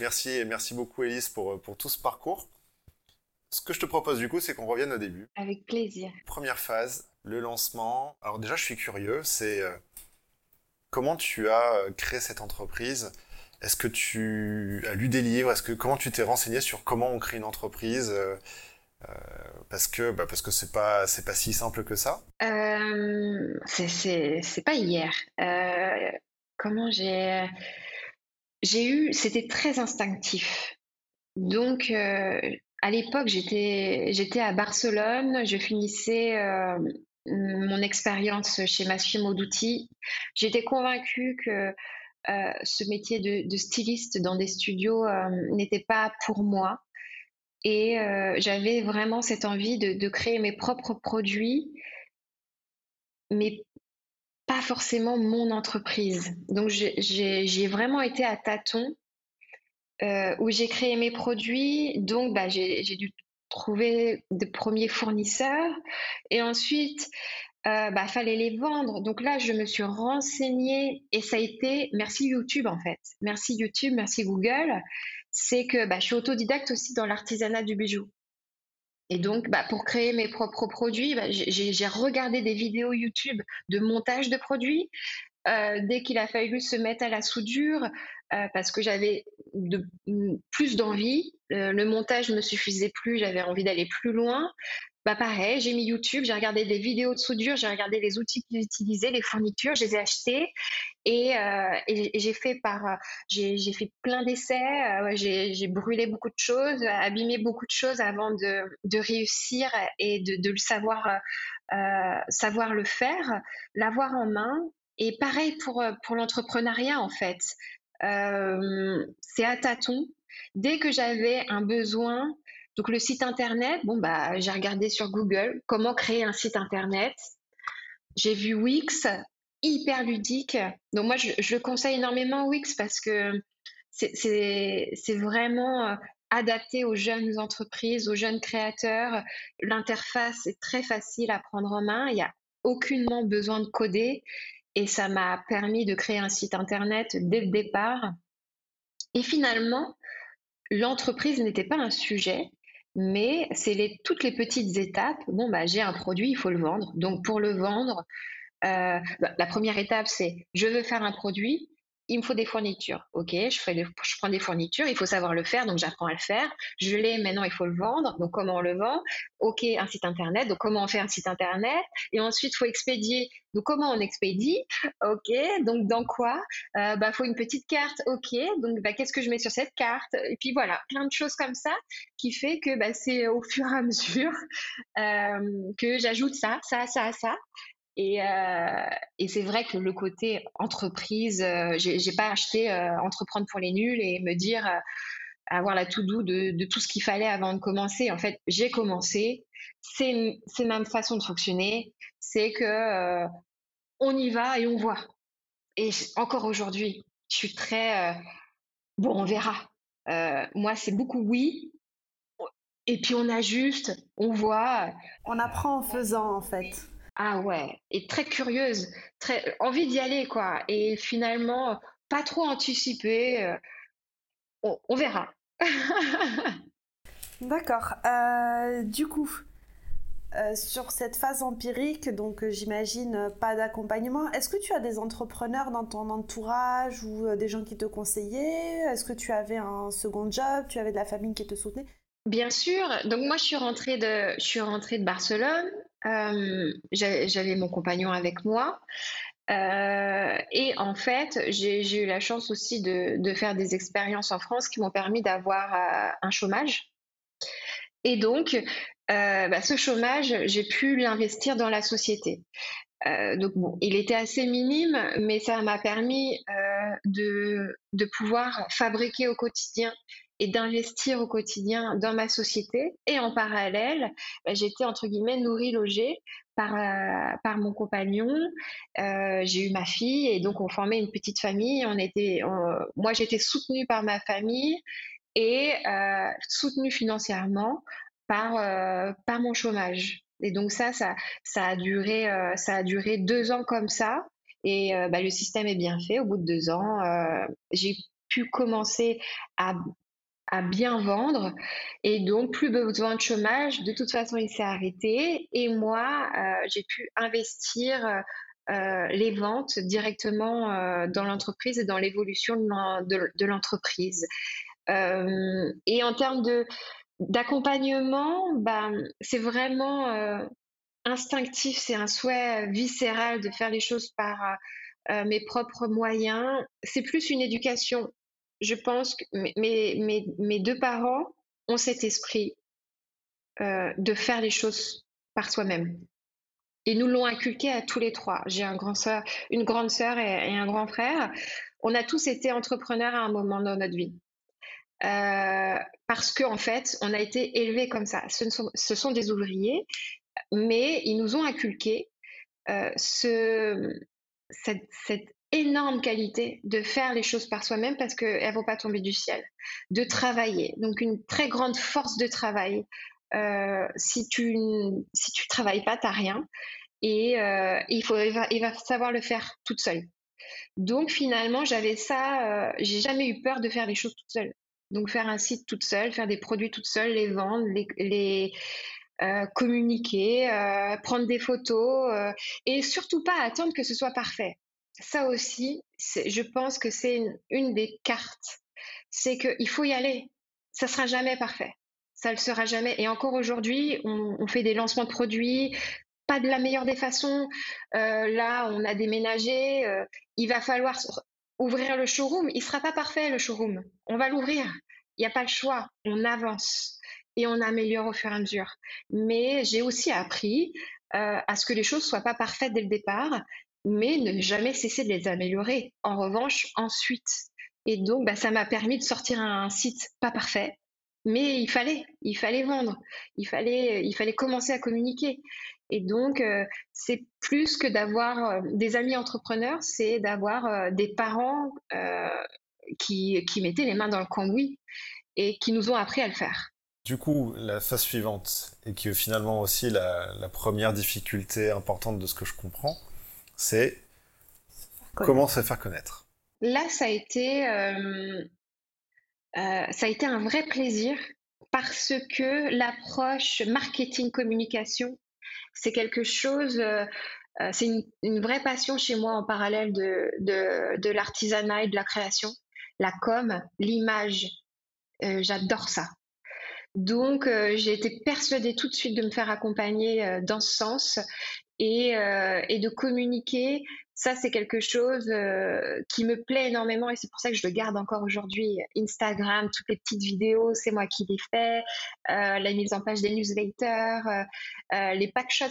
merci, merci beaucoup Elise pour, pour tout ce parcours. Ce que je te propose du coup, c'est qu'on revienne au début. Avec plaisir. Première phase, le lancement. Alors déjà, je suis curieux, c'est comment tu as créé cette entreprise? Est-ce que tu as lu des livres? Est-ce que comment tu t'es renseigné sur comment on crée une entreprise euh, parce que bah parce que c'est pas c'est pas si simple que ça? Euh, c'est pas hier. Euh, comment j'ai j'ai eu c'était très instinctif. Donc à l'époque j'étais à Barcelone, je finissais mon expérience chez Massimo Dutti. J'étais convaincue que ce métier de, styliste dans des studios n'était pas pour moi. Et euh, j'avais vraiment cette envie de, créer mes propres produits, mais forcément mon entreprise. Donc j'ai vraiment été à tâtons, euh, où j'ai créé mes produits. Donc bah, j'ai dû trouver de premiers fournisseurs. Et ensuite, euh, bah, fallait les vendre. Donc là, je me suis renseignée et ça a été, merci YouTube en fait. Merci YouTube, merci Google c'est que bah, je suis autodidacte aussi dans l'artisanat du bijou. Et donc, bah, pour créer mes propres produits, bah, j'ai regardé des vidéos YouTube de montage de produits. Euh, dès qu'il a fallu se mettre à la soudure, euh, parce que j'avais plus d'envie, euh, le montage ne me suffisait plus, j'avais envie d'aller plus loin. Bah pareil, j'ai mis YouTube, j'ai regardé des vidéos de soudure, j'ai regardé les outils qu'ils utilisaient, les fournitures, je les ai achetés et, euh, j'ai fait par, euh, j'ai fait plein d'essais, euh, j'ai brûlé beaucoup de choses, abîmé beaucoup de choses avant de, de réussir et de, de le savoir, savoir le faire, l'avoir en main. Et pareil pour pour l'entrepreneuriat en fait, c'est à tâtons. Dès que j'avais un besoin, donc le site internet, bon bah j'ai regardé sur Google comment créer un site internet. J'ai vu Wix, hyper ludique. Donc moi je, le conseille énormément Wix parce que c'est vraiment euh, adapté aux jeunes entreprises, aux jeunes créateurs. L'interface est très facile à prendre en main. Il n'y a aucunement besoin de coder et ça m'a permis de créer un site internet dès le départ. Et finalement, l'entreprise n'était pas un sujet mais c'est les, toutes les petites étapes. Bon, bah, j'ai un produit, il faut le vendre. Donc, pour le vendre, euh, bah, la première étape, c'est je veux faire un produit il me faut des fournitures. Ok, je, prends des fournitures, il faut savoir le faire, donc j'apprends à le faire. Je l'ai, maintenant il faut le vendre, donc comment on le vend? Ok, un site internet, donc comment on fait un site internet? Et ensuite, il faut expédier, donc comment on expédie? Ok, donc dans quoi? Euh, Bah, faut une petite carte. Ok, donc bah, qu'est-ce que je mets sur cette carte? Et puis voilà, plein de choses comme ça qui fait que bah, c'est au fur et à mesure euh, que j'ajoute ça, ça, ça, ça. Et, euh, et c'est vrai que le côté entreprise, euh, j'ai pas acheté euh, entreprendre pour les nuls et me dire euh, avoir la tout doux de, tout ce qu'il fallait avant de commencer. En fait, j'ai commencé. C'est ma façon de fonctionner. C'est que on y va et on voit. Et encore aujourd'hui, je suis très bon, on verra. moi, c'est beaucoup oui. Et puis on ajuste, on voit. On apprend en faisant en fait. Ah ouais, et très curieuse, très envie d'y aller quoi. Et finalement, pas trop anticipée. Euh, on, verra. D'accord. Euh, du coup, euh, sur cette phase empirique, donc j'imagine pas d'accompagnement. Est-ce que tu as des entrepreneurs dans ton entourage ou des gens qui te conseillaient? Est-ce que tu avais un second job? Tu avais de la famille qui te soutenait? Bien sûr. Donc moi, je suis rentrée de, je suis rentrée de Barcelone. Euh, j'avais mon compagnon avec moi. Euh, et en fait, j'ai eu la chance aussi de, faire des expériences en France qui m'ont permis d'avoir euh, un chômage. Et donc, bah, ce chômage, j'ai pu l'investir dans la société. donc bon, il était assez minime, mais ça m'a permis de, de pouvoir fabriquer au quotidien d'investir au quotidien dans ma société. Et en parallèle, bah, j'étais entre guillemets nourrie, logée par, euh, par mon compagnon. Euh, j'ai eu ma fille et donc on formait une petite famille. On était, moi, j'étais soutenue par ma famille et euh, soutenue financièrement par, par mon chômage. Et donc ça, ça, ça a duré, ça a duré deux ans comme ça. Et bah, le système est bien fait. Au bout de deux ans, j'ai pu commencer à, à bien vendre. Et donc, plus besoin de chômage. De toute façon, il s'est arrêté. Et moi, euh, j'ai pu investir euh, les ventes directement euh, dans l'entreprise et dans l'évolution de, l'entreprise. et en termes de d'accompagnement, bah, c'est vraiment instinctif, c'est un souhait viscéral de faire les choses par mes propres moyens. C'est plus une éducation je pense que mes, deux parents ont cet esprit euh, de faire les choses par soi-même. Ils nous l'ont inculqué à tous les trois. J'ai un grand soeur, une grande sœur et, un grand frère. On a tous été entrepreneurs à un moment dans notre vie. Euh, parce qu'en en fait, on a été élevés comme ça. Ce sont, des ouvriers, mais ils nous ont inculqué euh, ce, cette, énorme qualité de faire les choses par soi-même parce qu'elles ne vont pas tomber du ciel, de travailler. Donc une très grande force de travail. Euh, si tu si tu travailles pas, tu n'as rien. Et euh, il, faut, il va, savoir le faire toute seule. Donc finalement, j'avais ça, euh, j'ai jamais eu peur de faire les choses toute seule. Donc faire un site toute seule, faire des produits toute seule, les vendre, les, les communiquer, prendre des photos et surtout pas attendre que ce soit parfait ça aussi, je pense que c'est une, des cartes. C'est qu'il faut y aller. Ça sera jamais parfait. Ça ne le sera jamais. Et encore aujourd'hui, on, fait des lancements de produits, pas de la meilleure des façons. Euh, là, on a déménagé. Euh, il va falloir ouvrir le showroom. Il sera pas parfait, le showroom. On va l'ouvrir. Il n'y a pas le choix. On avance et on améliore au fur et à mesure. Mais j'ai aussi appris euh, à ce que les choses soient pas parfaites dès le départ mais ne jamais cesser de les améliorer. En revanche, ensuite. Et donc, bah, ça m'a permis de sortir un site pas parfait, mais il fallait, il fallait vendre, il fallait, il fallait commencer à communiquer. Et donc, euh, c'est plus que d'avoir euh, des amis entrepreneurs, c'est d'avoir euh, des parents qui, mettaient les mains dans le cambouis et qui nous ont appris à le faire. Du coup, la phase suivante, et qui est finalement aussi la première difficulté importante de ce que je comprends, c'est comment se faire connaître. Là, ça a été, euh, euh, ça a été un vrai plaisir parce que l'approche marketing-communication, c'est quelque chose, euh, c'est une, vraie passion chez moi en parallèle de, de, l'artisanat et de la création. La com, l'image, j'adore ça. Donc, j'ai été persuadée tout de suite de me faire accompagner dans ce sens euh, et, de communiquer. Ça, c'est quelque chose euh, qui me plaît énormément et c'est pour ça que je le garde encore aujourd'hui. Instagram, toutes les petites vidéos, c'est moi qui les fais. Euh, la mise en page des newsletters, les packshots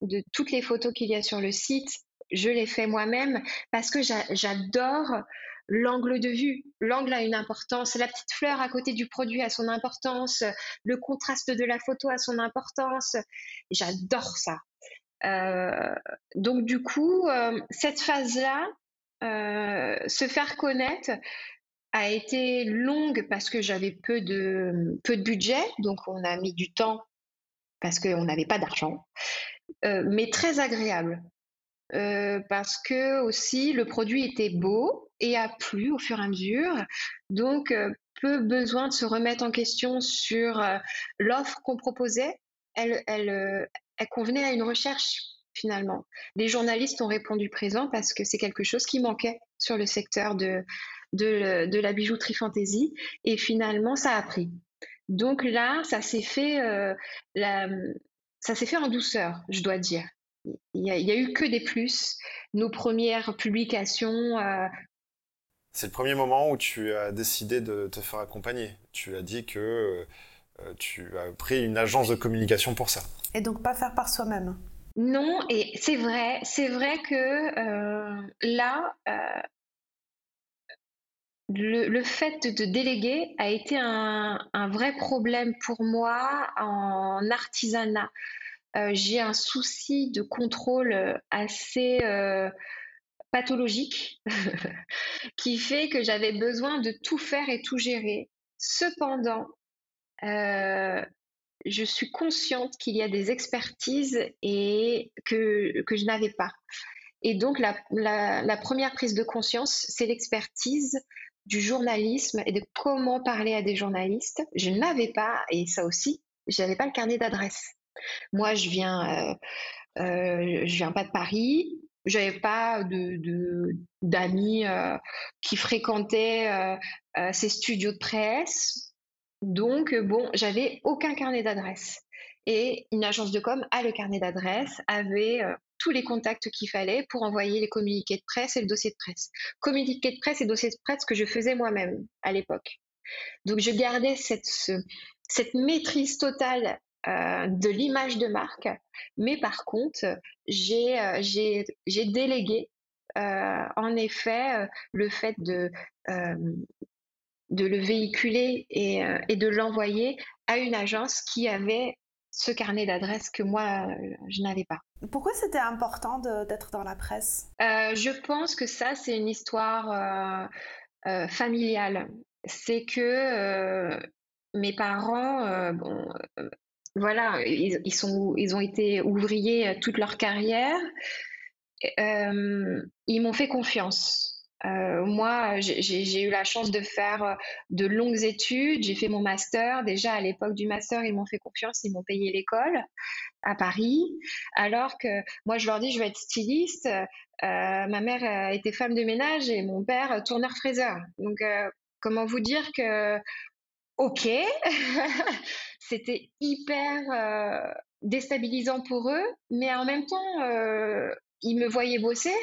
de toutes les photos qu'il y a sur le site, je les fais moi-même parce que j'adore l'angle de vue. L'angle a une importance. La petite fleur à côté du produit a son importance. Le contraste de la photo a son importance. J'adore ça. Euh, donc du coup, euh, cette phase-là, euh, se faire connaître a été longue parce que j'avais peu de, peu de budget, donc on a mis du temps parce qu'on n'avait pas d'argent, mais très agréable. parce que aussi le produit était beau et a plu au fur et à mesure. Donc, peu besoin de se remettre en question sur l'offre qu'on proposait. Elle, elle, convenait à une recherche finalement. Les journalistes ont répondu présent parce que c'est quelque chose qui manquait sur le secteur de, de, la bijouterie fantasy et finalement ça a pris. Donc là, ça s'est fait, euh, ça s'est fait en douceur, je dois dire. Il n'y a, eu que des plus. Nos premières publications. Euh, c'est le premier moment où tu as décidé de te faire accompagner. Tu as dit que euh, tu as pris une agence de communication pour ça. Et donc pas faire par soi-même. Non, et c'est vrai, c'est vrai que euh, là, euh, le, fait de déléguer a été un, vrai problème pour moi en artisanat. j'ai un souci de contrôle assez pathologique qui fait que j'avais besoin de tout faire et tout gérer. Cependant, euh, je suis consciente qu'il y a des expertises et que, que je n'avais pas. Et donc, la, la, première prise de conscience, c'est l'expertise du journalisme et de comment parler à des journalistes. Je n'avais pas, et ça aussi, je n'avais pas le carnet d'adresse. Moi, je viens, euh, euh, je viens pas de Paris. J'avais pas de d'amis qui fréquentaient ces studios de presse. Donc, bon, j'avais aucun carnet d'adresse. Et une agence de com a le carnet d'adresse, avait tous les contacts qu'il fallait pour envoyer les communiqués de presse et le dossier de presse. Communiqués de presse et dossier de presse que je faisais moi-même à l'époque. Donc je gardais cette, cette maîtrise totale euh, de l'image de marque, mais par contre, j'ai euh, délégué euh, en effet le fait de, de le véhiculer et, et de l'envoyer à une agence qui avait ce carnet d'adresses que moi, je n'avais pas. Pourquoi c'était important d'être dans la presse? Euh, Je pense que ça, c'est une histoire euh, euh, familiale. C'est que mes parents, bon, voilà, ils, sont, ils ont été ouvriers toute leur carrière. ils m'ont fait confiance. Euh, moi, j'ai eu la chance de faire euh, de longues études. J'ai fait mon master. Déjà, à l'époque du master, ils m'ont fait confiance. Ils m'ont payé l'école à Paris. Alors que moi, je leur dis, je vais être styliste. Euh, ma mère était femme de ménage et mon père tourneur-fraiseur. Donc, comment vous dire que, ok, c'était hyper déstabilisant pour eux, mais en même temps, ils me voyaient bosser.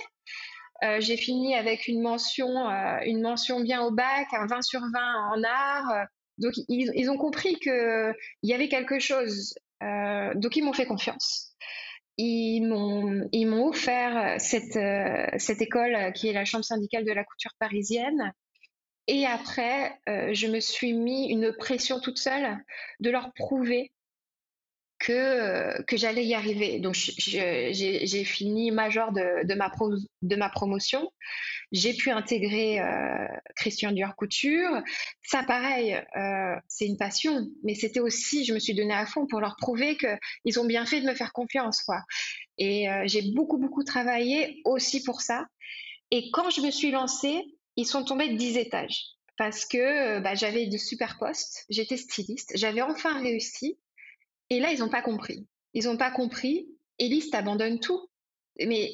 Euh, j'ai fini avec une mention, euh, une mention bien au bac, un 20 sur 20 en art. Donc, ils, ont compris qu'il y avait quelque chose. Euh, donc, ils m'ont fait confiance. Ils m'ont offert cette, cette école qui est la Chambre syndicale de la couture parisienne. Et après, je me suis mis une pression toute seule de leur prouver que, que j'allais y arriver. Donc, j'ai fini major de, de, ma, de ma promotion. J'ai pu intégrer euh, Christian Dior Couture. Ça, pareil, euh, c'est une passion, mais c'était aussi, je me suis donnée à fond pour leur prouver qu'ils ont bien fait de me faire confiance. Quoi. Et euh, j'ai beaucoup, beaucoup travaillé aussi pour ça. Et quand je me suis lancée, ils sont tombés de 10 étages parce que bah, j'avais de super postes, j'étais styliste, j'avais enfin réussi. Et là, ils n'ont pas compris. Ils n'ont pas compris. Elise, t'abandonnes tout. Mais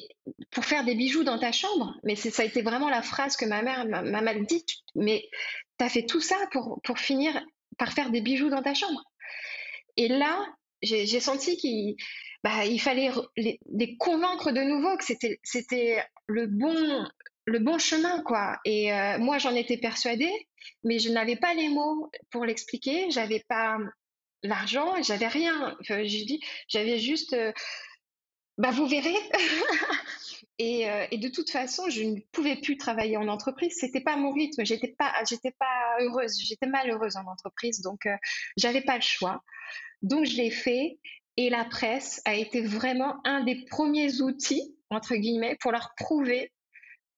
pour faire des bijoux dans ta chambre, mais ça a été vraiment la phrase que ma mère m'a mal dit. Mais t'as fait tout ça pour, pour finir par faire des bijoux dans ta chambre. Et là, j'ai senti qu'il bah, fallait les, convaincre de nouveau que c'était le bon, le bon chemin. quoi. Et euh, moi, j'en étais persuadée, mais je n'avais pas les mots pour l'expliquer. J'avais pas l'argent, j'avais rien. Je dis, j'avais juste, euh, bah vous verrez. et, euh, et, de toute façon, je ne pouvais plus travailler en entreprise. C'était pas mon rythme. J'étais pas, j'étais pas heureuse. J'étais malheureuse en entreprise, donc euh, j'avais pas le choix. Donc je l'ai fait. Et la presse a été vraiment un des premiers outils entre guillemets pour leur prouver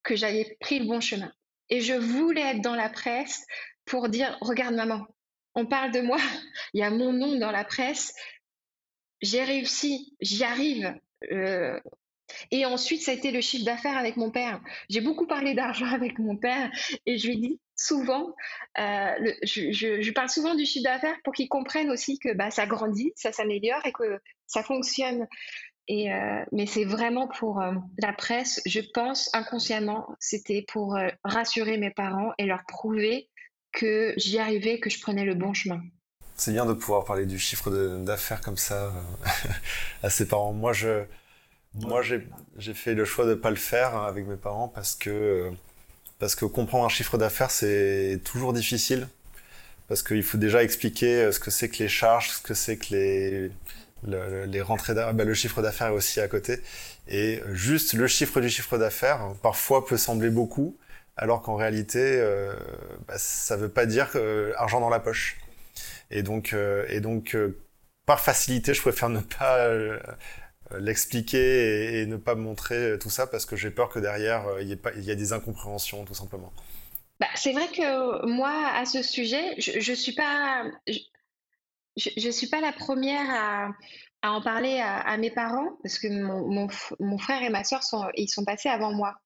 que j'avais pris le bon chemin. Et je voulais être dans la presse pour dire, regarde maman, on parle de moi, il y a mon nom dans la presse, j'ai réussi, j'y arrive. Euh, et ensuite, ça a été le chiffre d'affaires avec mon père. J'ai beaucoup parlé d'argent avec mon père et je lui dis souvent, euh, je, parle souvent du chiffre d'affaires pour qu'il comprenne aussi que bah, ça grandit, ça s'améliore et que ça fonctionne. Et, euh, mais c'est vraiment pour la presse, je pense inconsciemment, c'était pour rassurer mes parents et leur prouver que j'y arrivais, que je prenais le bon chemin. C'est bien de pouvoir parler du chiffre d'affaires comme ça euh, à ses parents. Moi, je, moi, j'ai fait le choix de ne pas le faire avec mes parents parce que, parce que comprendre un chiffre d'affaires, c'est toujours difficile. Parce qu'il faut déjà expliquer euh, ce que c'est que les charges, ce que c'est que les, les rentrées d'affaires. Bah, le chiffre d'affaires est aussi à côté. Et juste le chiffre du chiffre d'affaires, parfois, peut sembler beaucoup alors qu'en réalité, euh, bah, ça ne veut pas dire euh, argent dans la poche. Et donc, euh, par facilité, je préfère ne pas l'expliquer et, ne pas montrer tout ça parce que j'ai peur que derrière, il y, y, ait des incompréhensions, tout simplement. Bah, c'est vrai que moi, à ce sujet, je ne suis pas... La première à, en parler à, mes parents parce que mon, frère et ma soeur ils sont passés avant moi.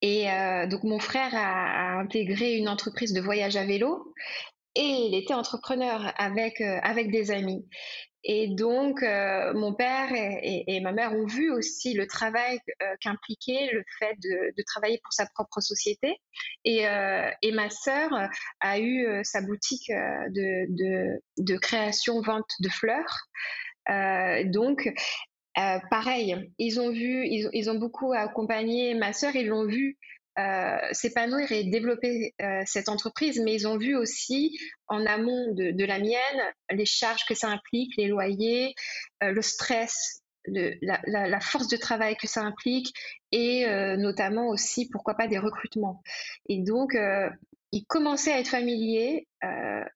Et donc mon frère a, intégré une entreprise de voyage à vélo et il était entrepreneur avec, avec des amis. Et donc, euh, mon père et, ma mère ont vu aussi le travail euh, qu'impliquait le fait de, travailler pour sa propre société. Et, euh, ma sœur a eu sa boutique de, création-vente de fleurs. donc, pareil, ils ont vu, ils, ont beaucoup accompagné ma sœur, ils l'ont vu euh, s'épanouir et développer euh, cette entreprise, mais ils ont vu aussi en amont de, la mienne les charges que ça implique, les loyers, euh, le stress, la, force de travail que ça implique et notamment aussi, pourquoi pas, des recrutements. Et donc, ils commençaient à être familiers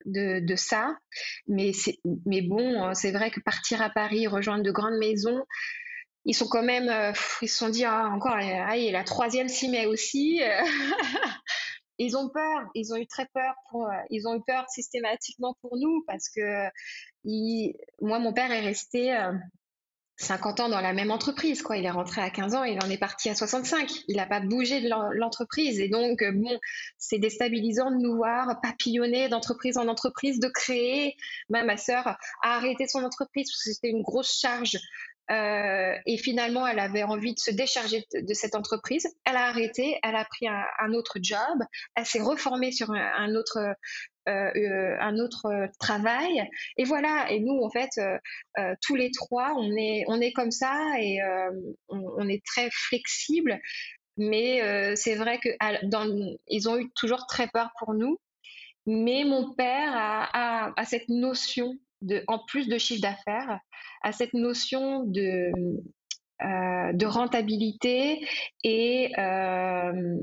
de, ça, mais, mais bon, c'est vrai que partir à Paris, rejoindre de grandes maisons, ils sont quand même, euh, ils se sont dit ah, encore, ah, la troisième s'y met aussi. ils ont peur, ils ont eu très peur euh, ils ont eu peur systématiquement pour nous parce que moi, mon père est resté 50 euh, ans dans la même entreprise, quoi. Il est rentré à 15 ans, il en est parti à 65. Il n'a pas bougé de l'entreprise. Et donc, bon, c'est déstabilisant de nous voir papillonner d'entreprise en entreprise, de créer. ma sœur a arrêté son entreprise parce que c'était une grosse charge euh, et finalement, elle avait envie de se décharger de, cette entreprise. Elle a arrêté, elle a pris un, autre job, elle s'est reformée sur un, autre, euh, euh, un autre travail. Et voilà. Et nous, en fait, tous les trois, on est, on est comme ça et on, est très flexible. Mais c'est vrai que dans, ils ont eu toujours très peur pour nous. Mais mon père a, cette notion de, en plus de chiffre d'affaires, à cette notion de, euh, de rentabilité et, euh,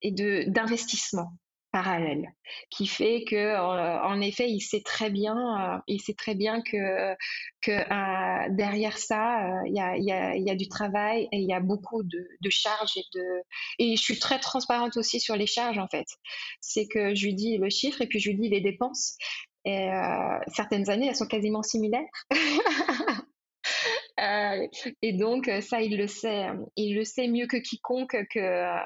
et d'investissement parallèle, qui fait que, euh, en effet, il sait très bien, il sait très bien que, que derrière ça, il y a, du travail et il y a beaucoup de, charges et je suis très transparente aussi sur les charges en fait. C'est que je lui dis le chiffre et puis je lui dis les dépenses. Et certaines années, elles sont quasiment similaires. Euh, et donc, euh, ça, il le sait. Il le sait mieux que quiconque que,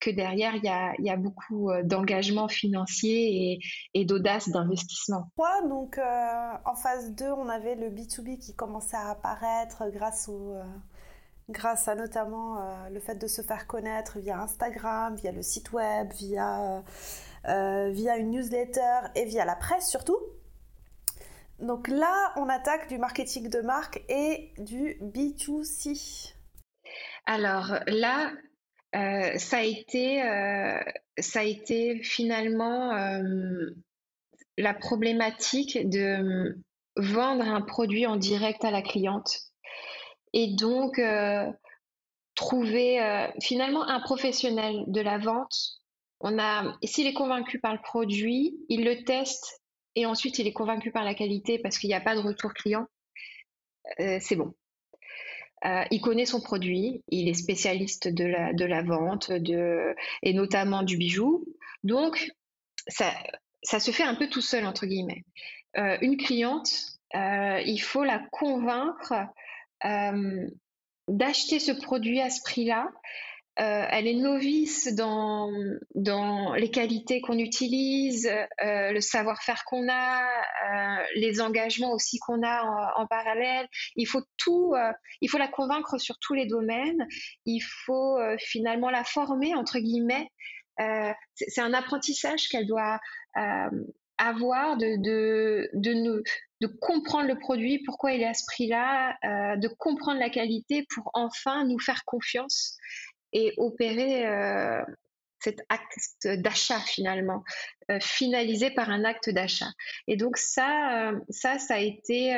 que derrière, il y a, y a beaucoup euh, d'engagement financier et, et d'audace d'investissement. donc, en phase 2, on avait le B2B qui commençait à apparaître grâce au grâce à notamment le fait de se faire connaître via Instagram, via le site web, via, via une newsletter et via la presse surtout. Donc là, on attaque du marketing de marque et du B2C. Alors là, euh, ça, a été, euh, ça a été finalement euh, la problématique de vendre un produit en direct à la cliente. Et donc, trouver finalement un professionnel de la vente. S'il est convaincu par le produit, il le teste et ensuite il est convaincu par la qualité parce qu'il n'y a pas de retour client, c'est bon. Euh, il connaît son produit, il est spécialiste de la, vente de, et notamment du bijou. Donc, ça, se fait un peu tout seul, entre guillemets. Euh, une cliente, il faut la convaincre d'acheter ce produit à ce prix-là euh, elle est novice dans, les qualités qu'on utilise, euh, le savoir-faire qu'on a, euh, les engagements aussi qu'on a en, parallèle. Il faut tout, il faut la convaincre sur tous les domaines. Il faut finalement la former entre guillemets. c'est un apprentissage qu'elle doit avoir de, de comprendre le produit, pourquoi il est à ce prix-là, de comprendre la qualité pour enfin nous faire confiance et opérer euh, cet acte d'achat finalement, euh, finalisé par un acte d'achat. Et donc ça, euh, ça, ça a été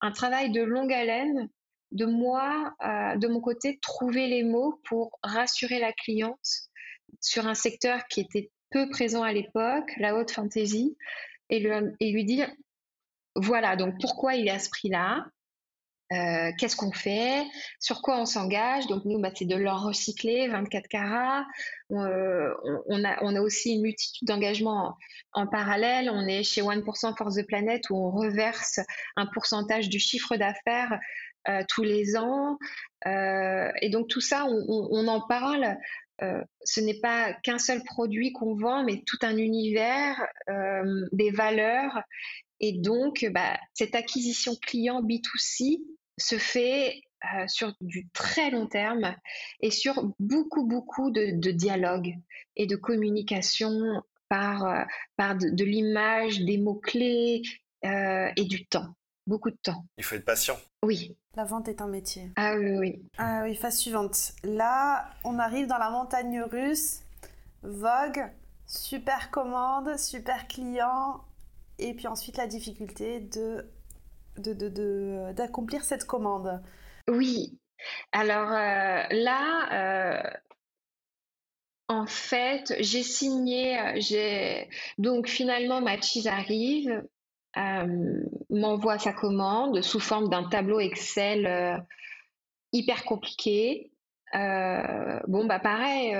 un travail de longue haleine de moi, de mon côté, trouver les mots pour rassurer la cliente sur un secteur qui était peu présent à l'époque, la haute fantasy, et et lui dire, voilà, donc pourquoi il est à ce prix-là, euh, qu'est-ce qu'on fait, sur quoi on s'engage? Donc nous, bah, c'est de l'or recyclé, 24 carats. Euh, on, a, aussi une multitude d'engagements en, parallèle. On est chez 1% Force de Planète où on reverse un pourcentage du chiffre d'affaires euh, tous les ans. et donc tout ça, on en parle ce n'est pas qu'un seul produit qu'on vend, mais tout un univers, des valeurs. Et donc, bah, cette acquisition client B2C se fait sur du très long terme et sur beaucoup, beaucoup de, de dialogue et de communication par, par de l'image, des mots-clés et du temps beaucoup de temps. Il faut être patient. Oui. La vente est un métier. Ah oui, oui. Ah oui, phase suivante. Là, on arrive dans la montagne russe. Vogue, super commande, super client, et puis ensuite la difficulté d'accomplir cette commande. Oui. Alors euh, là, euh, en fait, j'ai signé, donc finalement ma cheese arrive. Euh, m'envoie sa commande sous forme d'un tableau Excel hyper compliqué. Bon, bah pareil,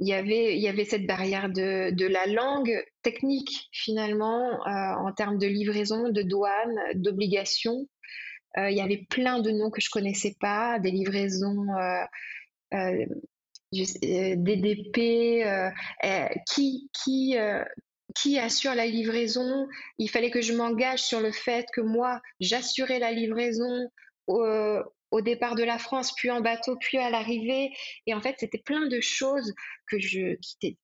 il y avait, il y avait cette barrière de, de la langue technique finalement en termes de livraison, de douane, d'obligation. il y avait plein de noms que je connaissais pas, des livraisons DDP, qui, qui, qui assure la livraison? Il fallait que je m'engage sur le fait que moi, j'assurais la livraison au, départ de la France, puis en bateau, puis à l'arrivée. Et en fait, c'était plein de choses que je, qui, étaient,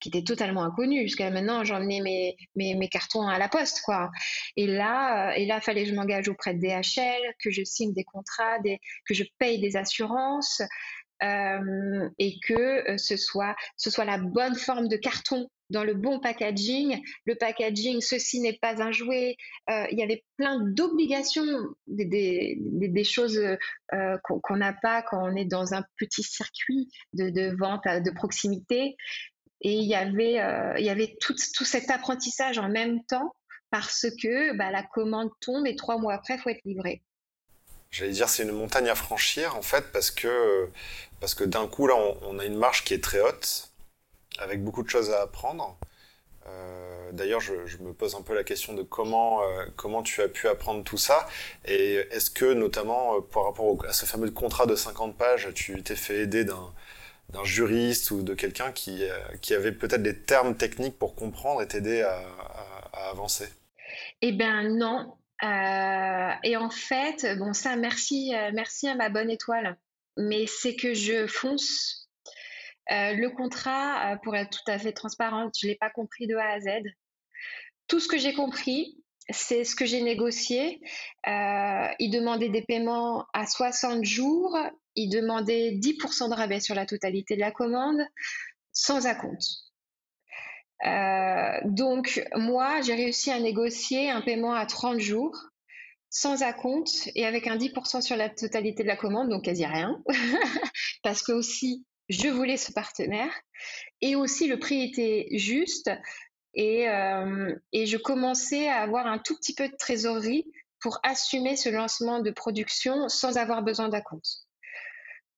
qui, totalement inconnues. Jusqu'à maintenant, j'emmenais mes, mes, cartons à la poste. Quoi. Et là, et là, fallait que je m'engage auprès de DHL, que je signe des contrats, que je paye des assurances. Euh, et que euh, ce soit, ce soit la bonne forme de carton dans le bon packaging. Le packaging, ceci n'est pas un jouet. Euh, il y avait plein d'obligations, des, choses euh, qu'on n'a pas quand on est dans un petit circuit de, vente de proximité. Et il y avait, euh, il y avait tout, tout, cet apprentissage en même temps parce que bah, la commande tombe et trois mois après, il faut être livré. J'allais dire, c'est une montagne à franchir en fait parce que, parce que d'un coup, là, on a une marche qui est très haute avec beaucoup de choses à apprendre. Euh, d'ailleurs, je, me pose un peu la question de comment, euh, comment tu as pu apprendre tout ça. Et est-ce que, notamment, euh, par rapport à ce fameux contrat de 50 pages, tu t'es fait aider d'un, juriste ou de quelqu'un qui, qui avait peut-être des termes techniques pour comprendre et t'aider à, à, avancer? Eh bien, non. et en fait, bon, ça, merci, merci à ma bonne étoile. Mais c'est que je fonce euh, le contrat, euh, pour être tout à fait transparente, je ne l'ai pas compris de A à Z. Tout ce que j'ai compris, c'est ce que j'ai négocié. Euh, il demandait des paiements à 60 jours, il demandait 10% de rabais sur la totalité de la commande, sans acompte. donc, moi, j'ai réussi à négocier un paiement à 30 jours, sans acompte et avec un 10% sur la totalité de la commande, donc quasi rien. Parce que aussi, je voulais ce partenaire et aussi le prix était juste et, euh, et, je commençais à avoir un tout petit peu de trésorerie pour assumer ce lancement de production sans avoir besoin d'un compte.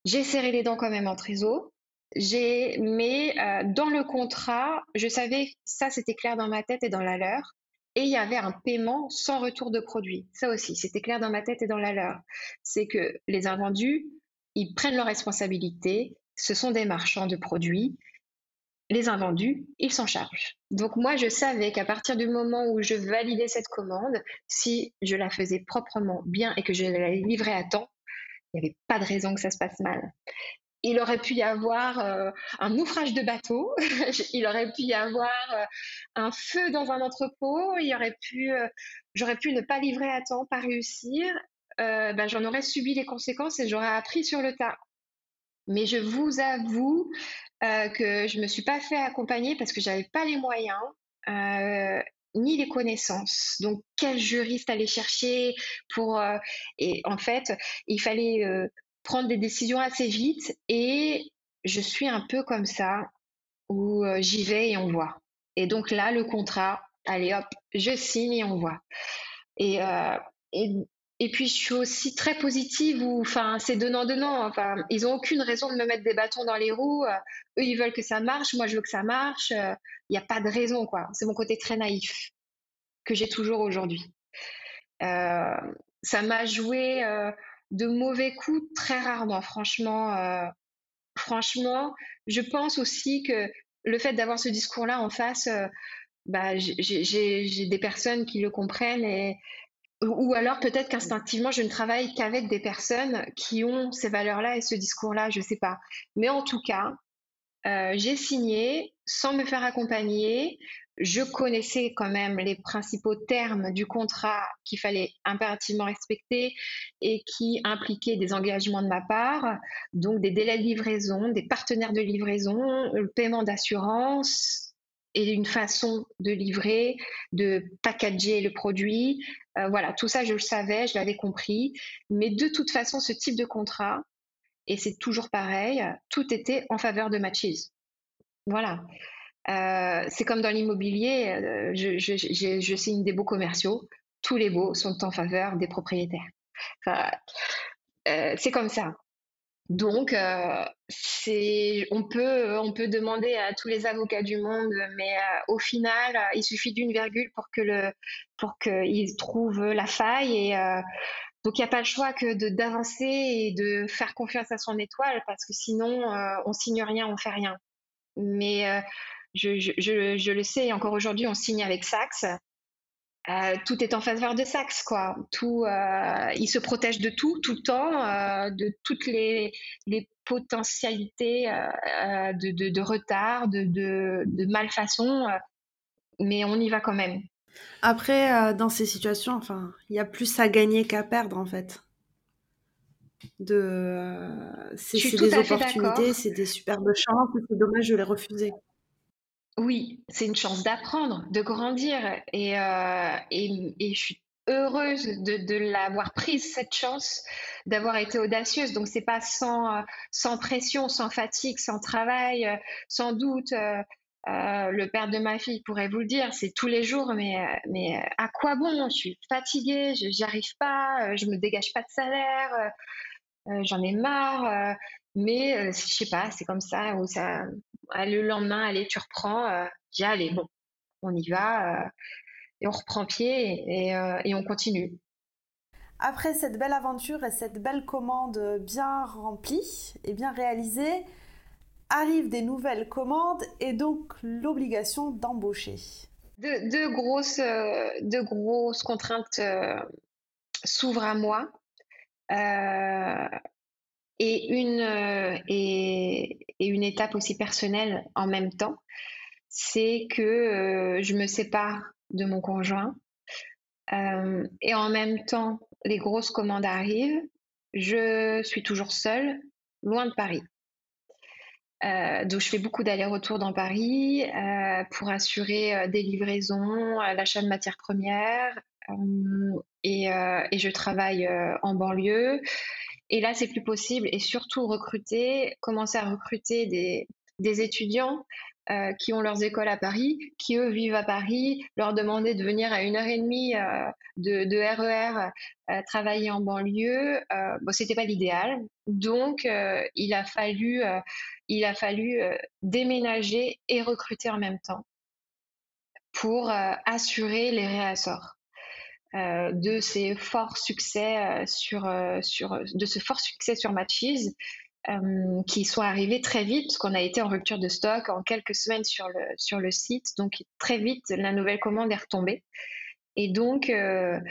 J'ai serré les dents quand même en trésor. J'ai, mais euh, dans le contrat, je savais ça c'était clair dans ma tête et dans la leur. Et il y avait un paiement sans retour de produit. Ça aussi, c'était clair dans ma tête et dans la leur. C'est que les invendus, ils prennent leurs responsabilités, ce sont des marchands de produits. Les invendus, ils s'en chargent. Donc moi, je savais qu'à partir du moment où je validais cette commande, si je la faisais proprement bien et que je la livrais à temps, il n'y avait pas de raison que ça se passe mal. Il aurait pu y avoir euh, un naufrage de bateau, il aurait pu y avoir euh, un feu dans un entrepôt, il aurait pu, euh, j'aurais pu ne pas livrer à temps, pas réussir. Ben, j'en aurais subi les conséquences et j'aurais appris sur le tas. Mais je vous avoue euh, que je ne me suis pas fait accompagner parce que je n'avais pas les moyens. Euh, ni les connaissances. Donc, quel juriste aller chercher pour... Euh, et en fait, il fallait prendre des décisions assez vite et je suis un peu comme ça, où j'y vais et on voit. Et donc là, le contrat, allez hop, je signe et on voit. Et et puis je suis aussi très positive où, enfin, c'est donnant-donnant. Enfin, ils ont aucune raison de me mettre des bâtons dans les roues. Euh, eux, ils veulent que ça marche. Moi, je veux que ça marche. Il n'y a pas de raison, quoi. C'est mon côté très naïf que j'ai toujours aujourd'hui. Euh, ça m'a joué euh, de mauvais coups très rarement, franchement. franchement, je pense aussi que le fait d'avoir ce discours-là en face, bah, j'ai des personnes qui le comprennent et, ou alors peut-être qu'instinctivement, je ne travaille qu'avec des personnes qui ont ces valeurs-là et ce discours-là, je ne sais pas. Mais en tout cas, euh, j'ai signé sans me faire accompagner. Je connaissais quand même les principaux termes du contrat qu'il fallait impérativement respecter et qui impliquaient des engagements de ma part, donc des délais de livraison, des partenaires de livraison, le paiement d'assurance, et une façon de livrer, de packager le produit. Euh, voilà, tout ça, je le savais, je l'avais compris. Mais de toute façon, ce type de contrat, et c'est toujours pareil, tout était en faveur de Matches. Voilà. Euh, c'est comme dans l'immobilier, euh, je, je, signe des beaux commerciaux, tous les beaux sont en faveur des propriétaires. c'est comme ça. Donc, euh, on, peut, on peut demander à tous les avocats du monde, mais euh, au final, euh, il suffit d'une virgule pour qu'ils trouvent la faille. Et donc, il n'y a pas le choix que d'avancer et de faire confiance à son étoile, parce que sinon, on signe rien, on fait rien. Mais je, je, le sais, encore aujourd'hui, on signe avec Saks. Euh, tout est en faveur de Saxe, quoi. Tout, euh, il se protège de tout, tout le temps, euh, de toutes les, potentialités de, retard, de, de malfaçon, mais on y va quand même. Après, dans ces situations, enfin, il y a plus à gagner qu'à perdre, en fait. De, c'est des opportunités, c'est des superbes chances, c'est dommage de les refuser. Oui, c'est une chance d'apprendre, de grandir et, euh, je suis heureuse de, l'avoir prise, cette chance, d'avoir été audacieuse. Donc, c'est pas sans, euh, pression, sans fatigue, sans travail, euh, sans doute. le père de ma fille pourrait vous le dire, c'est tous les jours, mais, mais à quoi bon? Je suis fatiguée, je n'y arrive pas, je me dégage pas de salaire, j'en ai marre. mais je sais pas, c'est comme ça, où ça, le lendemain, allez, tu reprends, euh, dis, allez, bon, on y va, euh, et on reprend pied euh, et, on continue. Après cette belle aventure et cette belle commande bien remplie et bien réalisée, arrivent des nouvelles commandes et donc l'obligation d'embaucher. Deux, grosses, de grosses contraintes s'ouvrent à moi et une, euh, et, une étape aussi personnelle en même temps, c'est que euh, je me sépare de mon conjoint euh, et en même temps, les grosses commandes arrivent. Je suis toujours seule, loin de Paris. donc, je fais beaucoup d'allers-retours dans Paris pour assurer des livraisons, l'achat de matières premières. Et, et, je travaille en banlieue. Et là, c'est plus possible. Et surtout, recruter, commencer à recruter des, étudiants euh, qui ont leurs écoles à Paris, qui eux vivent à Paris, leur demander de venir à une heure et demie euh, de, de, RER e euh, travailler en banlieue, bon, c'était pas l'idéal. Donc, il a fallu, il a fallu déménager et recruter en même temps pour assurer les réassorts. Euh, de ces forts succès euh, sur, euh, sur, de ce fort succès sur Matches qui sont arrivés très vite, parce qu'on a été en rupture de stock en quelques semaines sur le, sur le site. Donc, très vite, la nouvelle commande est retombée. Et donc, là,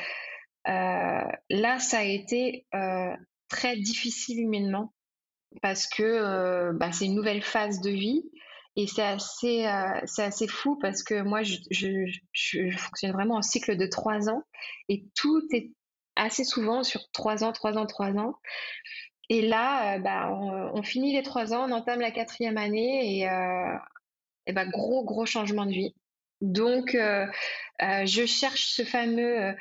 ça a été très difficile humainement, parce que bah, c'est une nouvelle phase de vie. Et c'est assez, euh, assez fou parce que moi, je, je, fonctionne vraiment en cycle de trois ans et tout est assez souvent sur trois ans, trois ans, trois ans. Et là, euh, bah, on, finit les trois ans, on entame la quatrième année et, euh, et bah, gros, gros changement de vie. Donc, je cherche ce fameux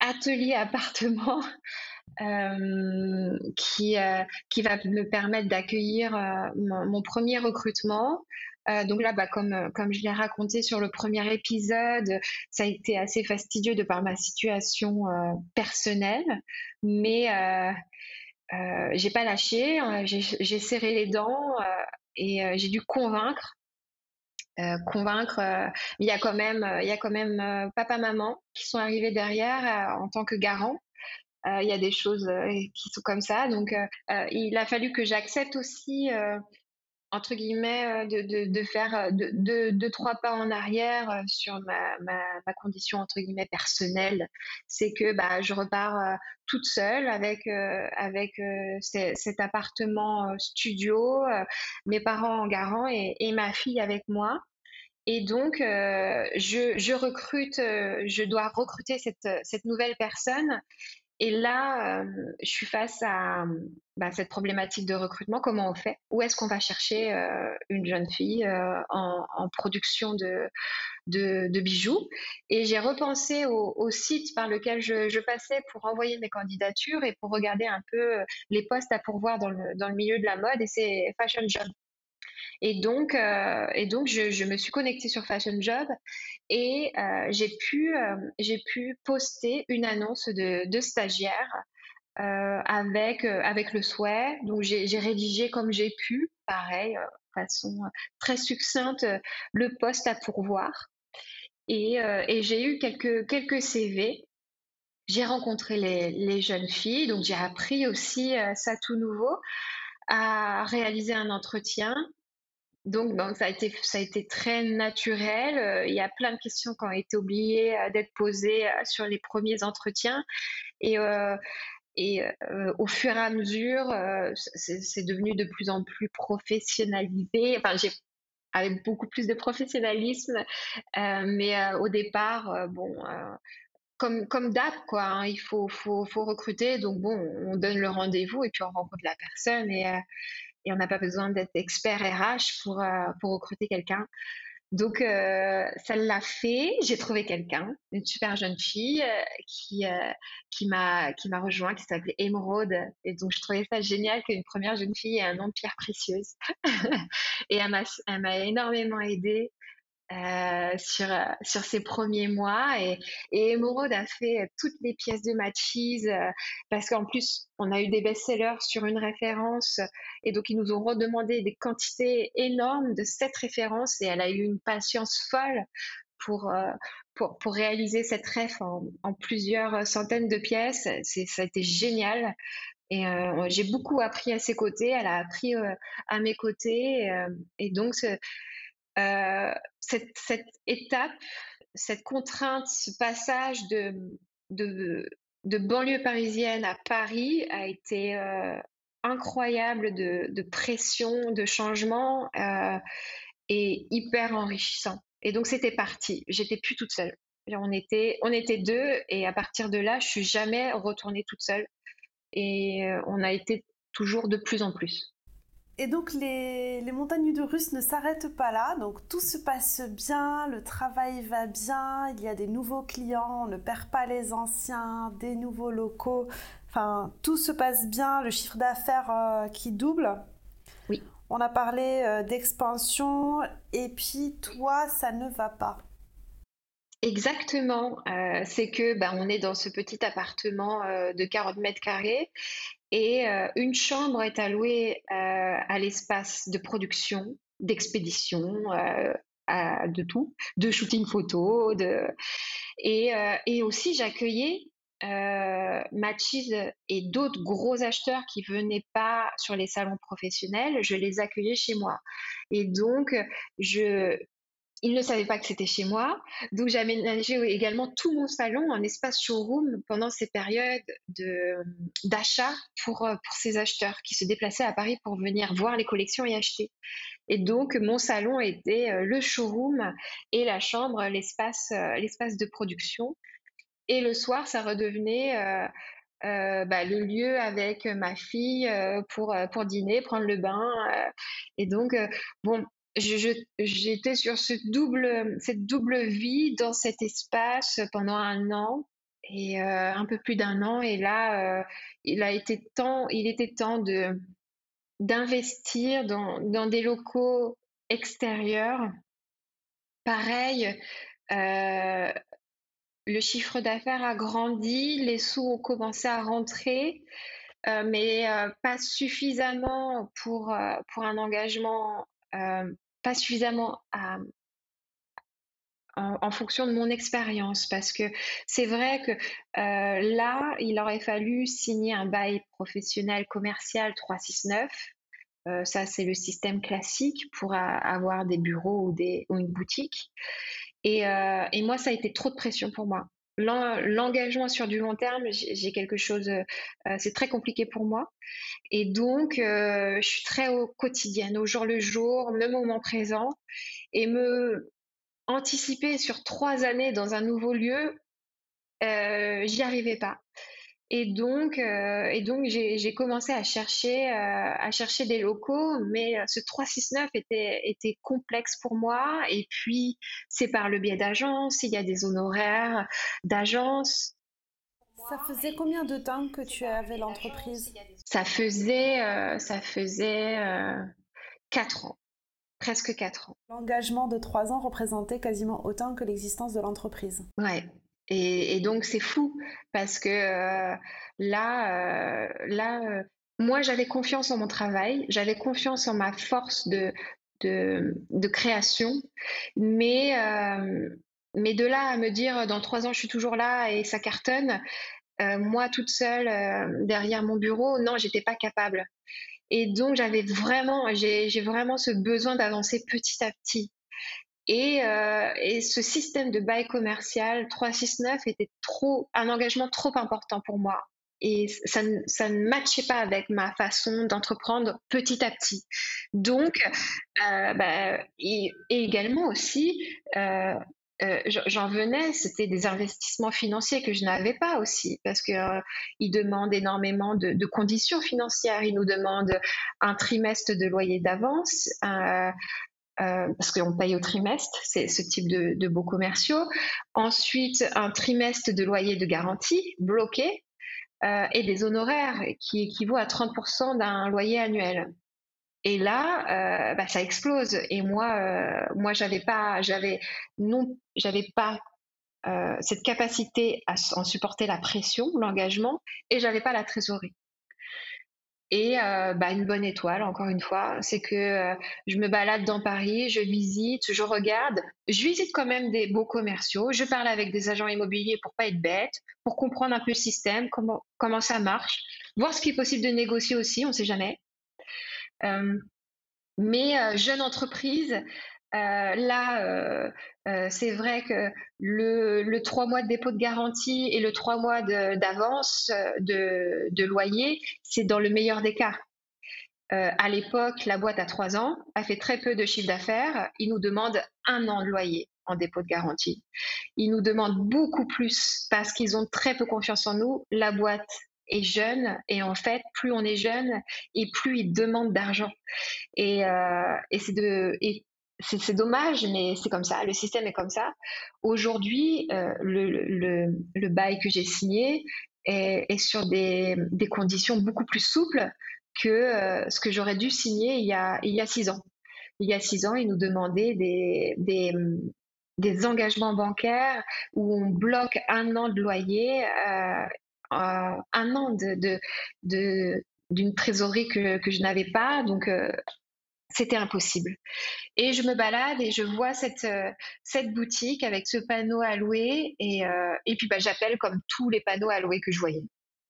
atelier appartement qui, qui va me permettre d'accueillir mon, premier recrutement. Euh, donc là, bah, comme, euh, comme je l'ai raconté sur le premier épisode, ça a été assez fastidieux de par ma situation euh, personnelle, mais j'ai pas lâché, j'ai serré les dents et j'ai dû convaincre. convaincre, il y a quand même, il y a quand même papa maman qui sont arrivés derrière en tant que garant. Il y a des choses qui sont comme ça, donc il a fallu que j'accepte aussi entre guillemets, de, de, faire deux, de, trois pas en arrière sur ma, ma, ma, condition, entre guillemets, personnelle. C'est que bah, je repars toute seule avec, avec cet appartement studio, mes parents en garant et, et, ma fille avec moi. Et donc, je, je, recrute, je dois recruter cette, cette nouvelle personne et là, euh, je suis face à bah, cette problématique de recrutement. Comment on fait? Où est-ce qu'on va chercher euh, une jeune fille euh, en, production de, bijoux? Et j'ai repensé au, site par lequel je, passais pour envoyer mes candidatures et pour regarder un peu les postes à pourvoir dans le, dans le milieu de la mode. Et c'est Fashion Job et donc, euh, et donc je, me suis connectée sur Fashion Job et euh, j'ai pu, euh, pu poster une annonce de, de stagiaire avec, avec le souhait. Donc, j'ai rédigé comme j'ai pu, pareil, de façon très succincte, le poste à pourvoir. Et, et j'ai eu quelques, quelques CV. J'ai rencontré les, les, jeunes filles, donc j'ai appris aussi ça tout nouveau à réaliser un entretien donc, ça, a été, ça a été très naturel. Euh, il y a plein de questions qui ont été oubliées euh, d'être posées euh, sur les premiers entretiens. Et, et au fur et à mesure, c'est devenu de plus en plus professionnalisé. Enfin, j'ai avec beaucoup plus de professionnalisme. mais au départ, bon, comme, comme d'hab, quoi, hein, il faut, faut, faut, recruter. Donc, bon, on donne le rendez-vous et puis on rencontre la personne. Et, et on n'a pas besoin d'être expert RH pour, euh, pour recruter quelqu'un. Donc, euh, ça l'a fait. J'ai trouvé quelqu'un, une super jeune fille euh, qui, qui m'a rejoint, qui s'appelait Émeraude. Et donc, je trouvais ça génial qu'une première jeune fille ait un nom de pierre précieuse. et elle m'a énormément aidée euh, sur, euh, sur ses premiers mois. Et, et Émeraude a fait toutes les pièces de Matisse euh, parce qu'en plus, on a eu des best-sellers sur une référence. Et donc, ils nous ont redemandé des quantités énormes de cette référence. Et elle a eu une patience folle pour, pour, pour, réaliser cette ref en, plusieurs centaines de pièces. Ça a été génial. Et j'ai beaucoup appris à ses côtés, elle a appris à mes côtés. et donc, euh, cette, étape, cette contrainte, ce passage de, banlieue parisienne à Paris a été euh, incroyable de, de, pression, de changement euh, et hyper enrichissant. Et donc c'était parti. J'étais plus toute seule. On était, on était deux et à partir de là, je suis jamais retournée toute seule. Et on a été toujours de plus en plus. Et donc les, montagnes de Russe ne s'arrêtent pas là, donc tout se passe bien, le travail va bien, il y a des nouveaux clients, on ne perd pas les anciens, des nouveaux locaux, enfin tout se passe bien, le chiffre d'affaires euh, qui double. Oui. On a parlé euh, d'expansion et puis toi ça ne va pas. Exactement, euh, c'est que ben, on est dans ce petit appartement de 40 mètres carrés et euh, une chambre est allouée euh, à l'espace de production, d'expédition, euh, de tout, de shooting photo, de... Et, aussi j'accueillais euh, et d'autres gros acheteurs qui venaient pas sur les salons professionnels, je les accueillais chez moi. Et donc, je, il ne savait pas que c'était chez moi. Donc, aménagé également tout mon salon en espace showroom pendant ces périodes d'achat pour, euh, pour ces acheteurs qui se déplaçaient à Paris pour venir voir les collections et acheter. Et donc, mon salon était euh, le showroom et la chambre, l'espace, euh, l'espace de production. Et le soir, ça redevenait bah, le lieu avec ma fille pour, pour dîner, prendre le bain. et donc, bon, j'étais sur ce double, cette double vie dans cet espace pendant un an et euh, un peu plus d'un an. Et là, euh, il a été temps, il était temps de d'investir dans, des locaux extérieurs. Pareil, euh, le chiffre d'affaires a grandi, les sous ont commencé à rentrer, mais pas suffisamment pour, pour un engagement pas suffisamment en, fonction de mon expérience parce que c'est vrai que euh, là, il aurait fallu signer un bail professionnel commercial 369 ça, c'est le système classique pour avoir des bureaux ou, des, ou une boutique. Et, et, moi, ça a été trop de pression pour moi. L'engagement sur du long terme, j'ai quelque chose, c'est très compliqué pour moi. Et donc, je suis très au quotidien, au jour le jour, au moment présent. Et me anticiper sur trois années dans un nouveau lieu, j'y arrivais pas. Et donc, euh, et donc j'ai commencé à chercher, euh, à chercher des locaux, mais euh, ce 369 était, était complexe pour moi. Et puis, c'est par le biais d'agences, il y a des honoraires d'agences. Ça faisait combien de temps que tu avais l'entreprise? Ça faisait, ça faisait quatre ans, presque quatre ans. L'engagement de trois ans représentait quasiment autant que l'existence de l'entreprise. Ouais, et, donc c'est fou parce que euh, là, euh, là, euh, moi j'avais confiance en mon travail, j'avais confiance en ma force de, de, création, mais, mais de là à me dire dans trois ans je suis toujours là et ça cartonne, moi toute seule derrière mon bureau, non, j'étais pas capable. Et donc j'avais vraiment, j'ai vraiment ce besoin d'avancer petit à petit. Euh, et, ce système de bail commercial 369 était trop, un engagement trop important pour moi. Et ça, ne matchait pas avec ma façon d'entreprendre petit à petit. Donc, euh, bah, et, également aussi, euh, j'en venais, c'était des investissements financiers que je n'avais pas aussi, parce qu'ils demandent énormément de, conditions financières. Ils nous demandent un trimestre de loyer d'avance, euh, parce qu'on paye au trimestre, c'est ce type de, beaux commerciaux. Ensuite, un trimestre de loyer de garantie bloqué euh, et des honoraires qui équivaut à 30% d'un loyer annuel. Et là, euh, bah, ça explose. Et moi, moi, j'avais pas, j'avais non, j'avais pas cette capacité à en supporter la pression, l'engagement, et j'avais pas la trésorerie. Et euh, bah, une bonne étoile, encore une fois, c'est que euh, je me balade dans Paris, je visite, je regarde, je visite quand même des beaux commerciaux, je parle avec des agents immobiliers pour pas être bête, pour comprendre un peu le système, comment, comment ça marche, voir ce qui est possible de négocier aussi, on ne sait jamais. Euh, mais jeune entreprise, euh, là, euh, euh, c'est vrai que le, le 3 mois de dépôt de garantie et le 3 mois d'avance de, loyer, c'est dans le meilleur des cas. à l'époque, la boîte a 3 ans, a fait très peu de chiffre d'affaires. Ils nous demandent un an de loyer en dépôt de garantie. Ils nous demandent beaucoup plus parce qu'ils ont très peu confiance en nous. La boîte est jeune et en fait, plus on est jeune et plus ils demandent d'argent. Et, c'est de c'est dommage, mais c'est comme ça, le système est comme ça. Aujourd'hui, euh, le, bail que j'ai signé est, sur des, conditions beaucoup plus souples que euh, ce que j'aurais dû signer il y, a, il y a six ans. Il y a six ans, ils nous demandaient des, des, engagements bancaires où on bloque un an de loyer, euh, un an de, de, d'une trésorerie que, que je n'avais pas. Donc, c'était impossible. Et je me balade et je vois cette, euh, boutique avec ce panneau à louer. Et, euh, puis, bah, j'appelle comme tous les panneaux à louer que je voyais.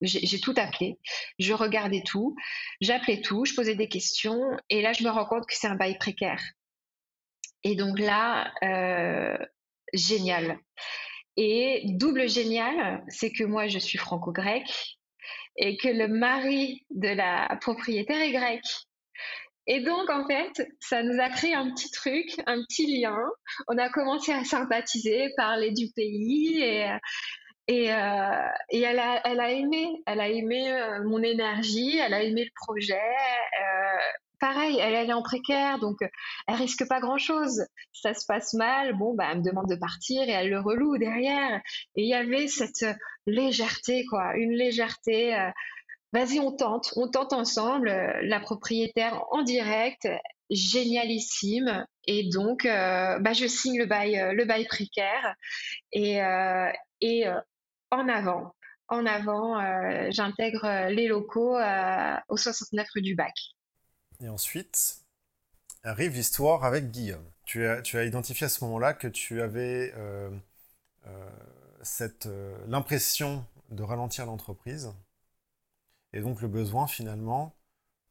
J'ai tout appelé. Je regardais tout. J'appelais tout. Je posais des questions. Et là, je me rends compte que c'est un bail précaire. Et donc là, euh, génial. Et double génial, c'est que moi, je suis franco-grec et que le mari de la propriétaire est grec. Et donc, en fait, ça nous a créé un petit truc, un petit lien. On a commencé à sympathiser, parler du pays et, euh, elle, a, aimé, elle a aimé euh, mon énergie, elle a aimé le projet. Euh, pareil, elle, est en précaire, donc elle risque pas grand-chose. Ça se passe mal, bon, bah, elle me demande de partir et elle le reloue derrière. Et il y avait cette légèreté, quoi, une légèreté vas-y, on tente, on tente ensemble. Euh, la propriétaire en direct, génialissime. Et donc, euh, bah, je signe le bail, euh, le bail précaire et, et en avant, en avant, j'intègre les locaux au 69 rue du Bac. Et ensuite arrive l'histoire avec Guillaume. Tu as, tu as identifié à ce moment-là que tu avais cette l'impression de ralentir l'entreprise et donc le besoin finalement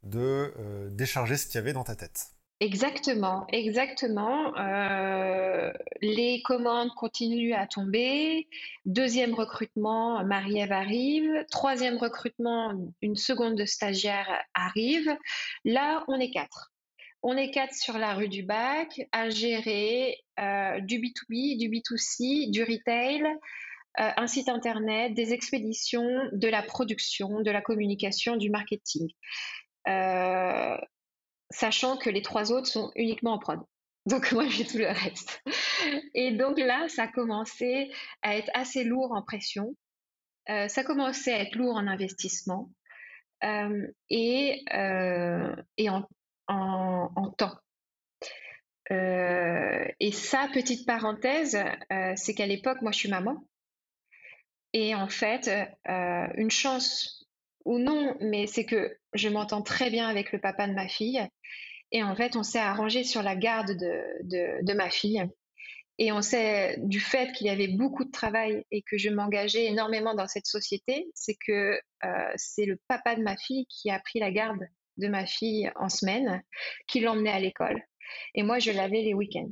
de décharger ce qu'il y avait dans ta tête. Exactement, exactement. Euh, les commandes continuent à tomber. Deuxième recrutement, Marie-Ève arrive. Troisième recrutement, une seconde de stagiaire arrive. Là, on est quatre. On est quatre sur la rue du Bac à gérer euh, du B2B, du B2C, du retail, euh, un site internet, des expéditions, de la production, de la communication, du marketing sachant que les trois autres sont uniquement en prod. Donc moi, j'ai tout le reste. Et donc là, ça a commencé à être assez lourd en pression. Euh, ça commençait à être lourd en investissement euh, et, euh, et en, temps. et ça, petite parenthèse, c'est qu'à l'époque, moi, je suis maman. Et en fait, une chance ou non, mais c'est que je m'entends très bien avec le papa de ma fille. Et en fait, on s'est arrangé sur la garde de, de, ma fille. Et on sait du fait qu'il y avait beaucoup de travail et que je m'engageais énormément dans cette société, c'est que euh, c'est le papa de ma fille qui a pris la garde de ma fille en semaine, qui l'emmenait à l'école. Et moi, je l'avais les week-ends.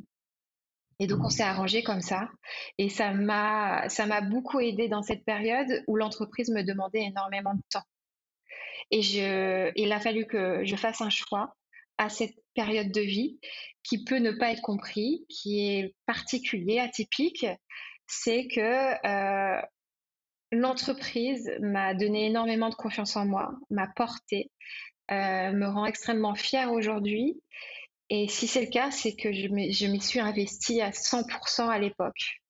Et donc, on s'est arrangé comme ça. Et ça m'a, ça m'a beaucoup aidé dans cette période où l'entreprise me demandait énormément de temps. Et il a fallu que je fasse un choix à cette période de vie qui peut ne pas être compris, qui est particulier, atypique, c'est que euh, l'entreprise m'a donné énormément de confiance en moi, m'a porté, euh, me rend extrêmement fière aujourd'hui. Et si c'est le cas, c'est que je m'y suis investie à 100% à l'époque.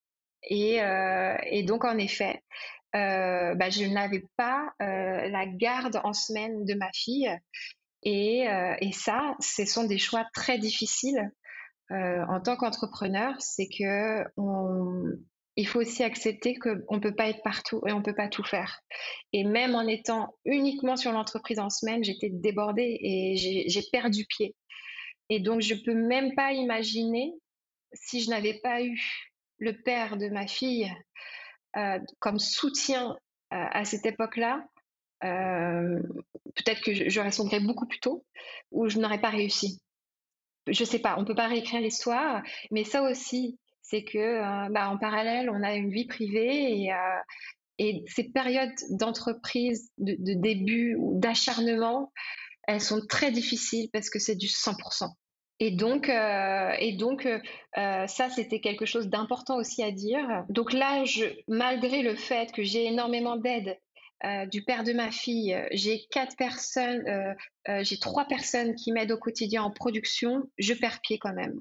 Et, euh, et, donc, en effet, euh, bah, je n'avais pas euh, la garde en semaine de ma fille. Et, et ça, ce sont des choix très difficiles en tant qu'entrepreneur. C'est que on, il faut aussi accepter qu'on ne peut pas être partout et on ne peut pas tout faire. Et même en étant uniquement sur l'entreprise en semaine, j'étais débordée et j'ai perdu pied. Et donc, je ne peux même pas imaginer si je n'avais pas eu le père de ma fille euh, comme soutien euh, à cette époque-là, euh, peut-être que j'aurais sombré beaucoup plus tôt ou je n'aurais pas réussi. Je sais pas, on peut pas réécrire l'histoire, mais ça aussi, c'est que bah, en parallèle, on a une vie privée et, et ces périodes d'entreprise, de, de, début ou d'acharnement, elles sont très difficiles parce que c'est du 100%. Et donc, euh, et donc euh, euh, ça, c'était quelque chose d'important aussi à dire. Donc là, malgré le fait que j'ai énormément d'aide du père de ma fille, j'ai quatre personnes, j'ai trois personnes qui m'aident au quotidien en production, je perds pied quand même.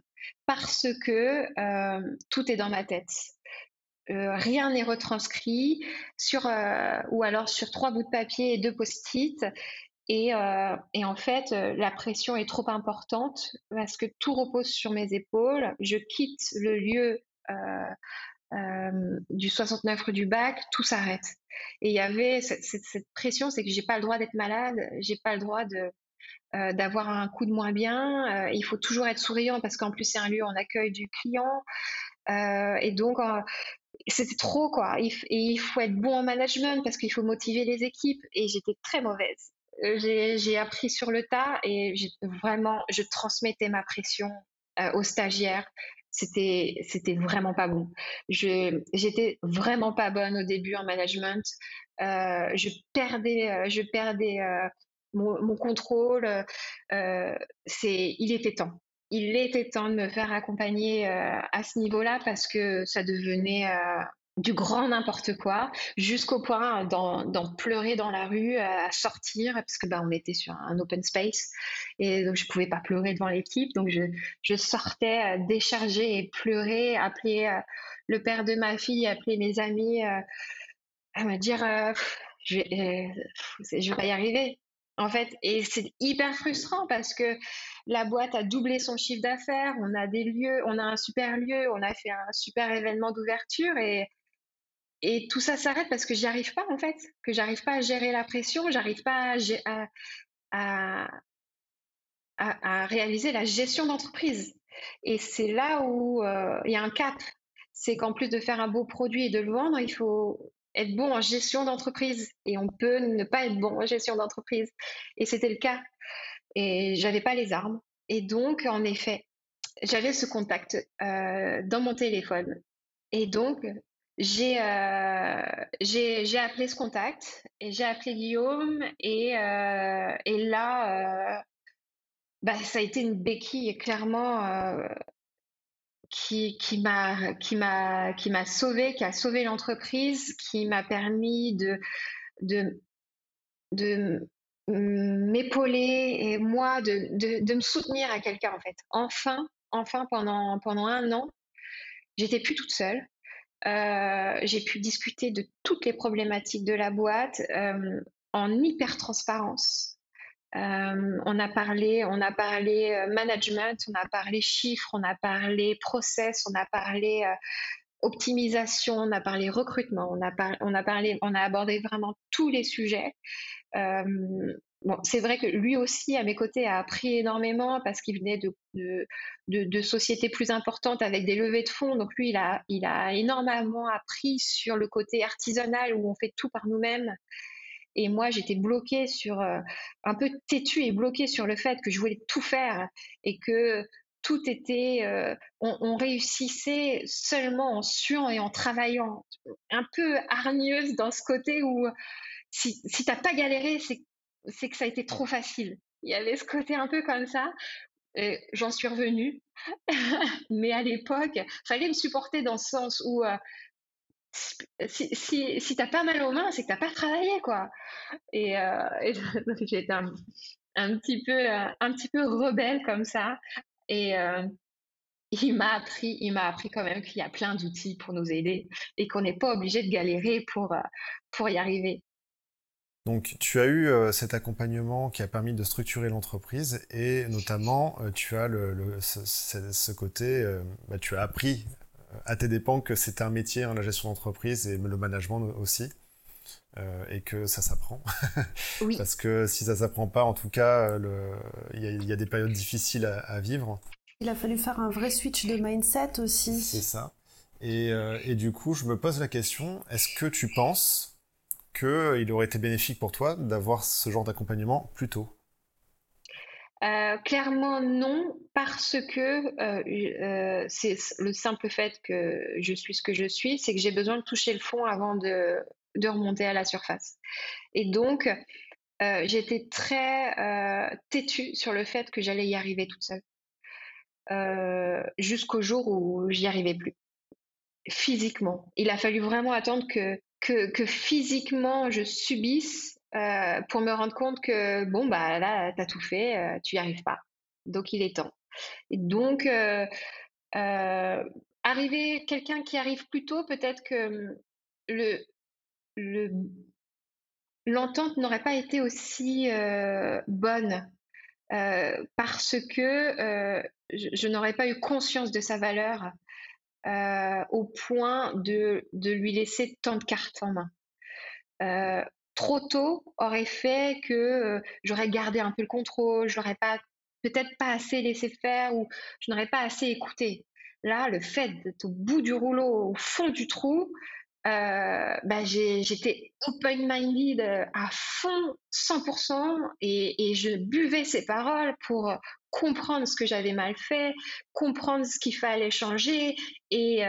Parce que tout est dans ma tête. rien n'est retranscrit sur ou alors sur trois bouts de papier et deux post-it euh, et, en fait, euh, la pression est trop importante parce que tout repose sur mes épaules. Je quitte le lieu euh, du 69 rue du Bac, tout s'arrête. Et il y avait cette, pression, c'est que j'ai pas le droit d'être malade, j'ai pas le droit d'avoir un coup de moins bien. il faut toujours être souriant parce qu'en plus c'est un lieu en accueil du client. et donc c'était trop quoi. et il faut être bon en management parce qu'il faut motiver les équipes. Et j'étais très mauvaise j'ai appris sur le tas et vraiment, je transmettais ma pression euh, aux stagiaires. C'était, vraiment pas bon. J'étais vraiment pas bonne au début en management. Euh, je perdais, euh, je perdais mon, contrôle. il était temps. Il était temps de me faire accompagner à ce niveau-là parce que ça devenait du grand n'importe quoi, jusqu'au point d'en pleurer dans la rue, à sortir, parce que bah, on était sur un open space, et donc je pouvais pas pleurer devant l'équipe, donc je, je sortais euh, décharger et pleurer, appeler euh, le père de ma fille, appeler mes amis, euh, à me dire je, vais, je vais pas y arriver, en fait, et c'est hyper frustrant parce que la boîte a doublé son chiffre d'affaires, on a des lieux, on a un super lieu, on a fait un super événement d'ouverture et et tout ça s'arrête parce que j'y arrive pas en fait, que j'arrive pas à gérer la pression, j'arrive pas à, à, réaliser la gestion d'entreprise. Et c'est là où euh, il y a un cap. C'est qu'en plus de faire un beau produit et de le vendre, il faut être bon en gestion d'entreprise. Et on peut ne pas être bon en gestion d'entreprise. Et c'était le cas. et j'avais pas les armes. Et donc, en effet, j'avais ce contact dans mon téléphone. Et donc, j'ai j'ai appelé ce contact et j'ai appelé Guillaume et, et là, bah, ça a été une béquille clairement qui, qui m'a qui qui m'a sauvé, qui a sauvé l'entreprise, qui m'a permis de de de m'épauler et moi de, de, de me soutenir à quelqu'un en fait. Enfin, enfin pendant pendant un an, j'étais plus toute seule. Euh, j'ai pu discuter de toutes les problématiques de la boîte euh, en hyper transparence. Euh, on a parlé, on a parlé management, on a parlé chiffres, on a parlé process, on a parlé optimisation, on a parlé recrutement, on a parlé, on a abordé vraiment tous les sujets. C'est vrai que lui aussi, à mes côtés, a appris énormément parce qu'il venait de, sociétés plus importantes avec des levées de fonds. Donc lui, il a, il a énormément appris sur le côté artisanal où on fait tout par nous-mêmes. Et moi, j'étais bloquée sur, euh, un peu têtue et bloquée sur le fait que je voulais tout faire et que tout était, euh, on, réussissait seulement en suant et en travaillant. Un peu hargneuse dans ce côté où si, si t'as pas galéré, c'est, c'est que ça a été trop facile. Il y avait ce côté un peu comme ça. J'en suis revenue, mais à l'époque, fallait me supporter dans ce sens où euh, si, si, si t'as pas mal aux mains, c'est que t'as pas travaillé, quoi. Et, euh, été un, petit peu, euh, un petit peu rebelle comme ça. Et il m'a appris, il m'a appris quand même qu'il y a plein d'outils pour nous aider et qu'on n'est pas obligé de galérer pour, pour y arriver. Donc, tu as eu cet accompagnement qui a permis de structurer l'entreprise et notamment, tu as le, ce, ce, côté, bah, tu as appris à tes dépens que c'est un métier, hein, la gestion d'entreprise et le management aussi. Euh, et que ça s'apprend. Oui. Parce que si ça s'apprend pas, en tout cas, il y, a des périodes difficiles à, vivre. Il a fallu faire un vrai switch de mindset aussi. C'est ça. Et, euh, et, du coup, je me pose la question, est-ce que tu penses qu'il aurait été bénéfique pour toi d'avoir ce genre d'accompagnement plus tôt euh, clairement non, parce que euh, euh, c'est le simple fait que je suis ce que je suis, c'est que j'ai besoin de toucher le fond avant de, de remonter à la surface. Et donc, j'étais très têtue sur le fait que j'allais y arriver toute seule, jusqu'au jour où j'y arrivais plus, physiquement. Il a fallu vraiment attendre que, que, que physiquement je subisse euh, pour me rendre compte que bon bah là t'as tout fait, euh, tu y arrives pas. Donc il est temps. Et donc euh, arriver quelqu'un qui arrive plus tôt, peut-être que le l'entente n'aurait pas été aussi bonne parce que je, n'aurais pas eu conscience de sa valeur au point de, de lui laisser tant de cartes en main trop tôt aurait fait que euh, j'aurais gardé un peu le contrôle, je n'aurais pas peut-être pas assez laissé faire ou je n'aurais pas assez écouté. Là, le fait d'être au bout du rouleau, au fond du trou, euh, bah, j'étais open-minded euh, à fond, 100%, et, je buvais ces paroles pour comprendre ce que j'avais mal fait, comprendre ce qu'il fallait changer, et,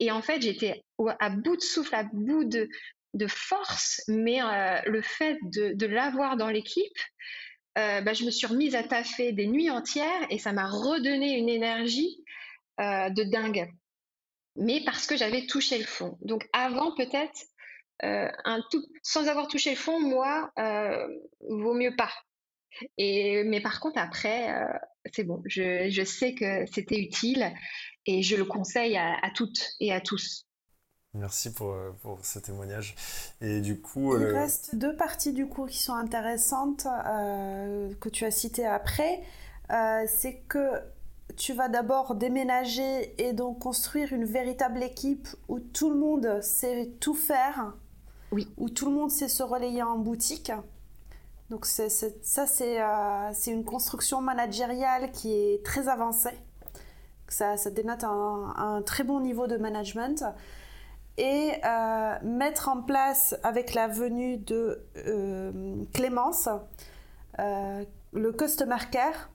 et en fait, j'étais à bout de souffle, à bout de, force, mais euh, le fait de, l'avoir dans l'équipe, euh, bah, je me suis remise à taffer des nuits entières et ça m'a redonné une énergie euh, de dingue. Mais parce que j'avais touché le fond. Donc avant peut-être, sans avoir touché le fond, moi, vaut mieux pas. Et, mais par contre, après, c'est bon. Je, sais que c'était utile et je le conseille à toutes et à tous. Merci pour, euh, pour, ce témoignage. Et du coup, il reste deux parties du cours qui sont intéressantes euh, que tu as citées après. Euh, c'est que tu vas d'abord déménager et donc construire une véritable équipe où tout le monde sait tout faire, oui. où tout le monde sait se relayer en boutique. Donc ça, c'est une construction managériale qui est très avancée. Ça, ça dénote un, un, très bon niveau de management et euh, mettre en place avec la venue de euh, Clémence, euh, le customer care.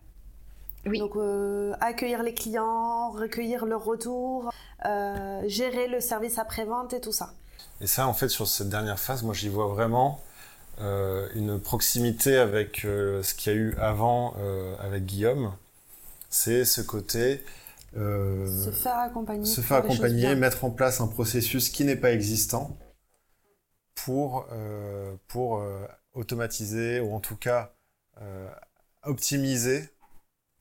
Oui. Donc accueillir les clients, recueillir leurs retours, gérer le service après-vente et tout ça. Et ça, en fait, sur cette dernière phase, moi, j'y vois vraiment une proximité avec ce qu'il y a eu avant avec Guillaume. C'est ce côté se faire accompagner, se faire accompagner mettre en place un processus qui n'est pas existant pour, euh, pour euh, automatiser ou en tout cas euh, optimiser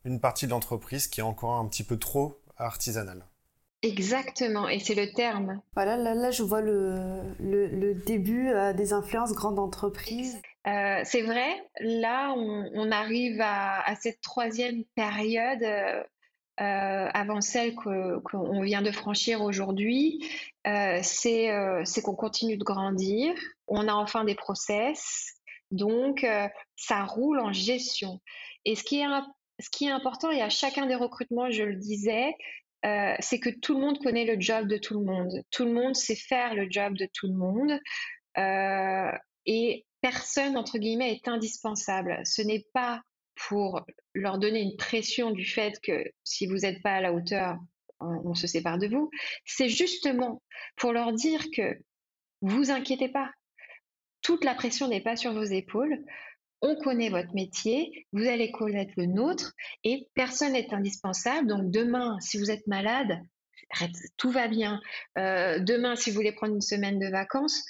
une partie de l'entreprise qui est encore un petit peu trop artisanale. Exactement, et c'est le terme. Voilà, là, je vois le, le, début des influences grandes entreprises. c'est vrai, là, on, arrive à, à, cette troisième période euh, avant celle qu'on vient de franchir aujourd'hui, euh, euh, c'est qu'on continue de grandir, on a enfin des process, donc ça roule en gestion. Et ce qui est, ce qui est important, et à chacun des recrutements, je le disais, c'est que tout le monde connaît le job de tout le monde. Tout le monde sait faire le job de tout le monde. et personne, entre guillemets, est indispensable. Ce n'est pas pour leur donner une pression du fait que si vous n'êtes pas à la hauteur, on, se sépare de vous. C'est justement pour leur dire que vous inquiétez pas. Toute la pression n'est pas sur vos épaules. On connaît votre métier, vous allez connaître le nôtre et personne n'est indispensable. Donc demain, si vous êtes malade, tout va bien. Euh, demain, si vous voulez prendre une semaine de vacances,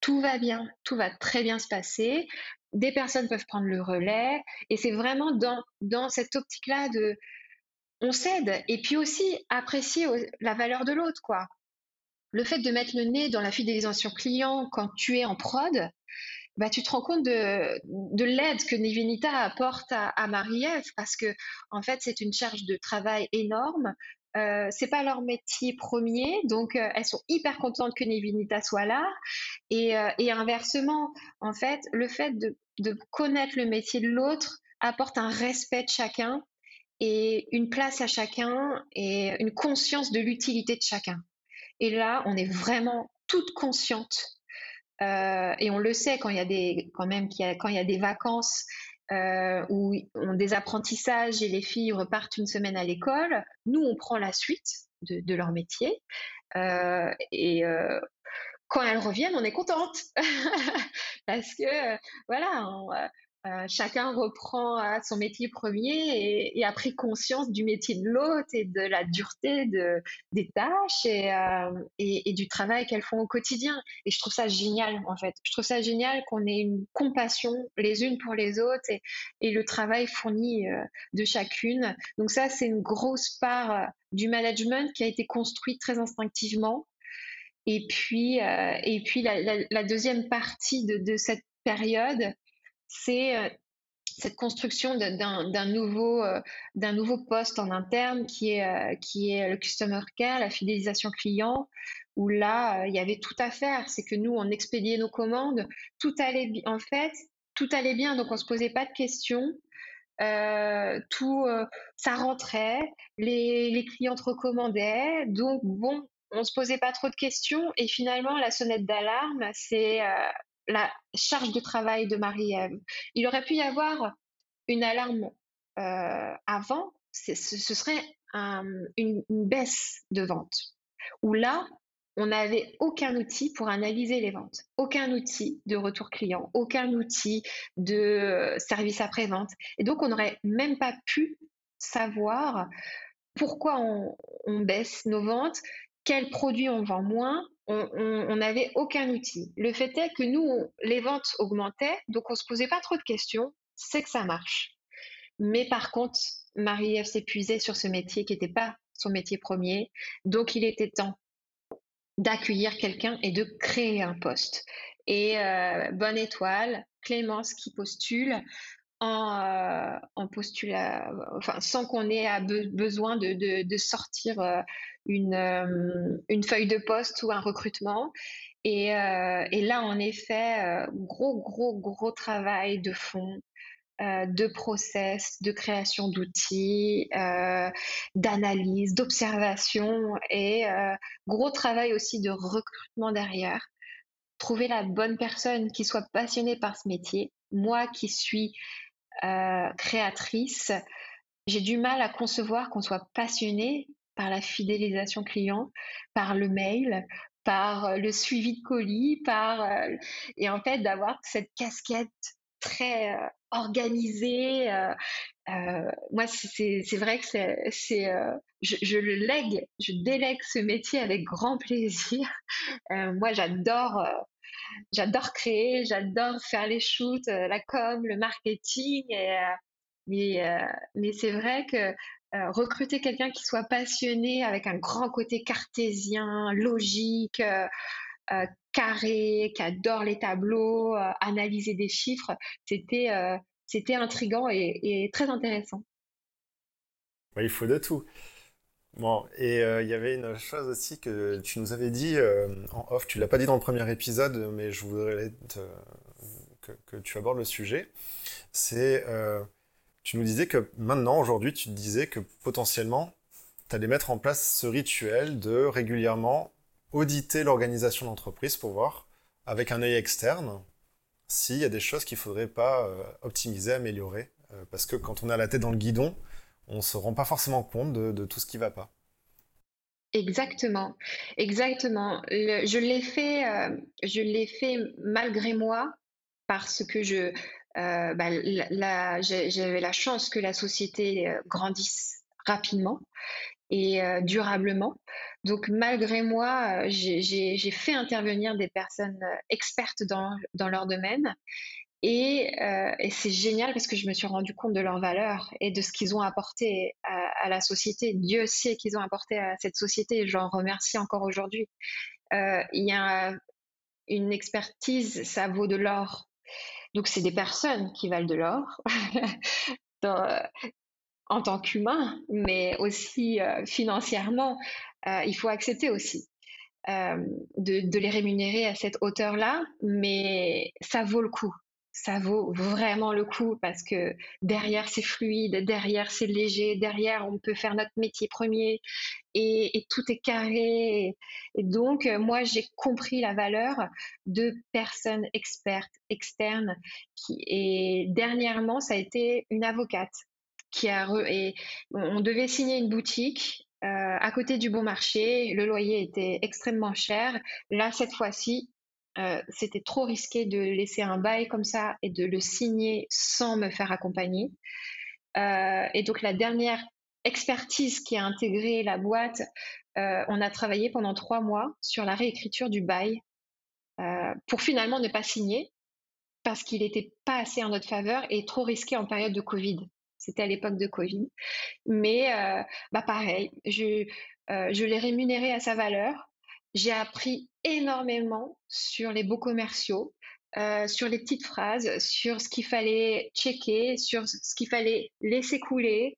tout va bien, tout va très bien se passer des personnes peuvent prendre le relais. Et c'est vraiment dans, dans cette optique-là de on s'aide et puis aussi apprécier la valeur de l'autre, quoi. Le fait de mettre le nez dans la fidélisation client quand tu es en prod, bah, tu te rends compte de, de l'aide que Nivinita apporte à, à Marie-Ève parce que en fait c'est une charge de travail énorme. Euh, c'est pas leur métier premier, donc euh, elles sont hyper contentes que Nivinita soit là. Et, euh, et, inversement, en fait, le fait de, de connaître le métier de l'autre apporte un respect de chacun et une place à chacun et une conscience de l'utilité de chacun. Et là, on est vraiment toutes conscientes. Euh, et on le sait quand il y a des, quand même, quand il y a des vacances euh, on des apprentissages et les filles repartent une semaine à l'école. Nous, on prend la suite de, leur métier. Euh, et euh, quand elles reviennent, on est contente parce que voilà, euh, chacun reprend euh, son métier premier et, a pris conscience du métier de l'autre et de la dureté de, des tâches euh, et, du travail qu'elles font au quotidien. Et je trouve ça génial, en fait. Je trouve ça génial qu'on ait une compassion les unes pour les autres et, le travail fourni de chacune. Donc ça, c'est une grosse part du management qui a été construit très instinctivement. Et puis, et puis la, deuxième partie de cette période, c'est euh, cette construction d'un nouveau, euh, nouveau poste en interne qui est, euh, qui est le customer care, la fidélisation client, où là, il y avait tout à faire. C'est que nous, on expédiait nos commandes, tout allait. En fait, tout allait bien, donc on ne se posait pas de questions. tout, ça rentrait, les, les clients recommandaient, donc bon, on se posait pas trop de questions. Et finalement, la sonnette d'alarme, c'est la charge de travail de Marie-Ève. Il aurait pu y avoir une alarme euh, avant, ce serait une, baisse de vente, où là, on n'avait aucun outil pour analyser les ventes, aucun outil de retour client, aucun outil de service après-vente. Et donc, on n'aurait même pas pu savoir pourquoi on baisse nos ventes, quels produits on vend moins, on n'avait aucun outil. Le fait est que nous, les ventes augmentaient, donc on ne se posait pas trop de questions, c'est que ça marche. Mais par contre, Marie-Ève s'épuisait sur ce métier qui n'était pas son métier premier, donc il était temps d'accueillir quelqu'un et de créer un poste. Et euh, bonne étoile, Clémence qui postule en, euh, en enfin, sans qu'on ait besoin de, sortir euh, une, euh, une, feuille de poste ou un recrutement. Et, et là, en effet, gros, gros, gros travail de fond, de process, de création d'outils, d'analyse, d'observation et gros travail aussi de recrutement derrière. Trouver la bonne personne qui soit passionnée par ce métier. Moi qui suis créatrice, j'ai du mal à concevoir qu'on soit passionné par la fidélisation client, par le mail, par le suivi de colis, par et en fait d'avoir cette casquette très organisée. moi, c'est vrai que c'est, je, je, le lègue, je délègue ce métier avec grand plaisir. moi, j'adore j'adore créer, j'adore faire les shoots, euh, la com, le marketing. Et, euh, mais, euh, mais c'est vrai que recruter quelqu'un qui soit passionné avec un grand côté cartésien, logique, carré, qui adore les tableaux, analyser des chiffres, c'était c'était intrigant et, très intéressant. il faut de tout. Bon, et euh, il y avait une chose aussi que tu nous avais dit euh, en off, tu l'as pas dit dans le premier épisode, mais je voudrais que, tu abordes le sujet. C'est, euh, tu nous disais que maintenant, aujourd'hui, tu te disais que potentiellement, tu allais mettre en place ce rituel de régulièrement auditer l'organisation d'entreprise pour voir, avec un œil externe, s'il y a des choses qu'il faudrait pas optimiser, améliorer. parce que quand on a la tête dans le guidon, on se rend pas forcément compte de, tout ce qui va pas. Exactement, exactement. je l'ai fait, euh, je l'ai fait malgré moi parce que je, euh, bah, j'avais la chance que la société euh, grandisse rapidement et durablement. Donc malgré moi, j'ai fait intervenir des personnes expertes dans leur domaine euh, et, c'est génial parce que je me suis rendu compte de leur valeur et de ce qu'ils ont apporté à, la société. Dieu sait qu'ils ont apporté à cette société j'en remercie encore aujourd'hui. Euh, il y a une expertise, ça vaut de l'or. Donc c'est des personnes qui valent de l'or en tant qu'humain, mais aussi euh, financièrement. il faut accepter aussi. de, les rémunérer à cette hauteur-là, mais ça vaut le coup ça vaut vraiment le coup parce que derrière c'est fluide, derrière c'est léger, derrière on peut faire notre métier premier et, tout est carré. Et donc euh, moi j'ai compris la valeur de personnes expertes externes et dernièrement ça a été une avocate qui a et on devait signer une boutique euh, à côté du bon marché, le loyer était extrêmement cher. Là, cette fois-ci, euh, c'était trop risqué de laisser un bail comme ça et de le signer sans me faire accompagner. Euh, et donc la dernière expertise qui a intégré la boîte, euh, on a travaillé pendant trois mois sur la réécriture du bail pour finalement ne pas signer parce qu'il n'était pas assez en notre faveur et trop risqué en période de Covid. C'était à l'époque de Covid. Mais bah pareil, je, je l'ai rémunéré à sa valeur j'ai appris énormément sur les beaux commerciaux, euh, sur les petites phrases, sur ce qu'il fallait checker, sur ce qu'il fallait laisser couler,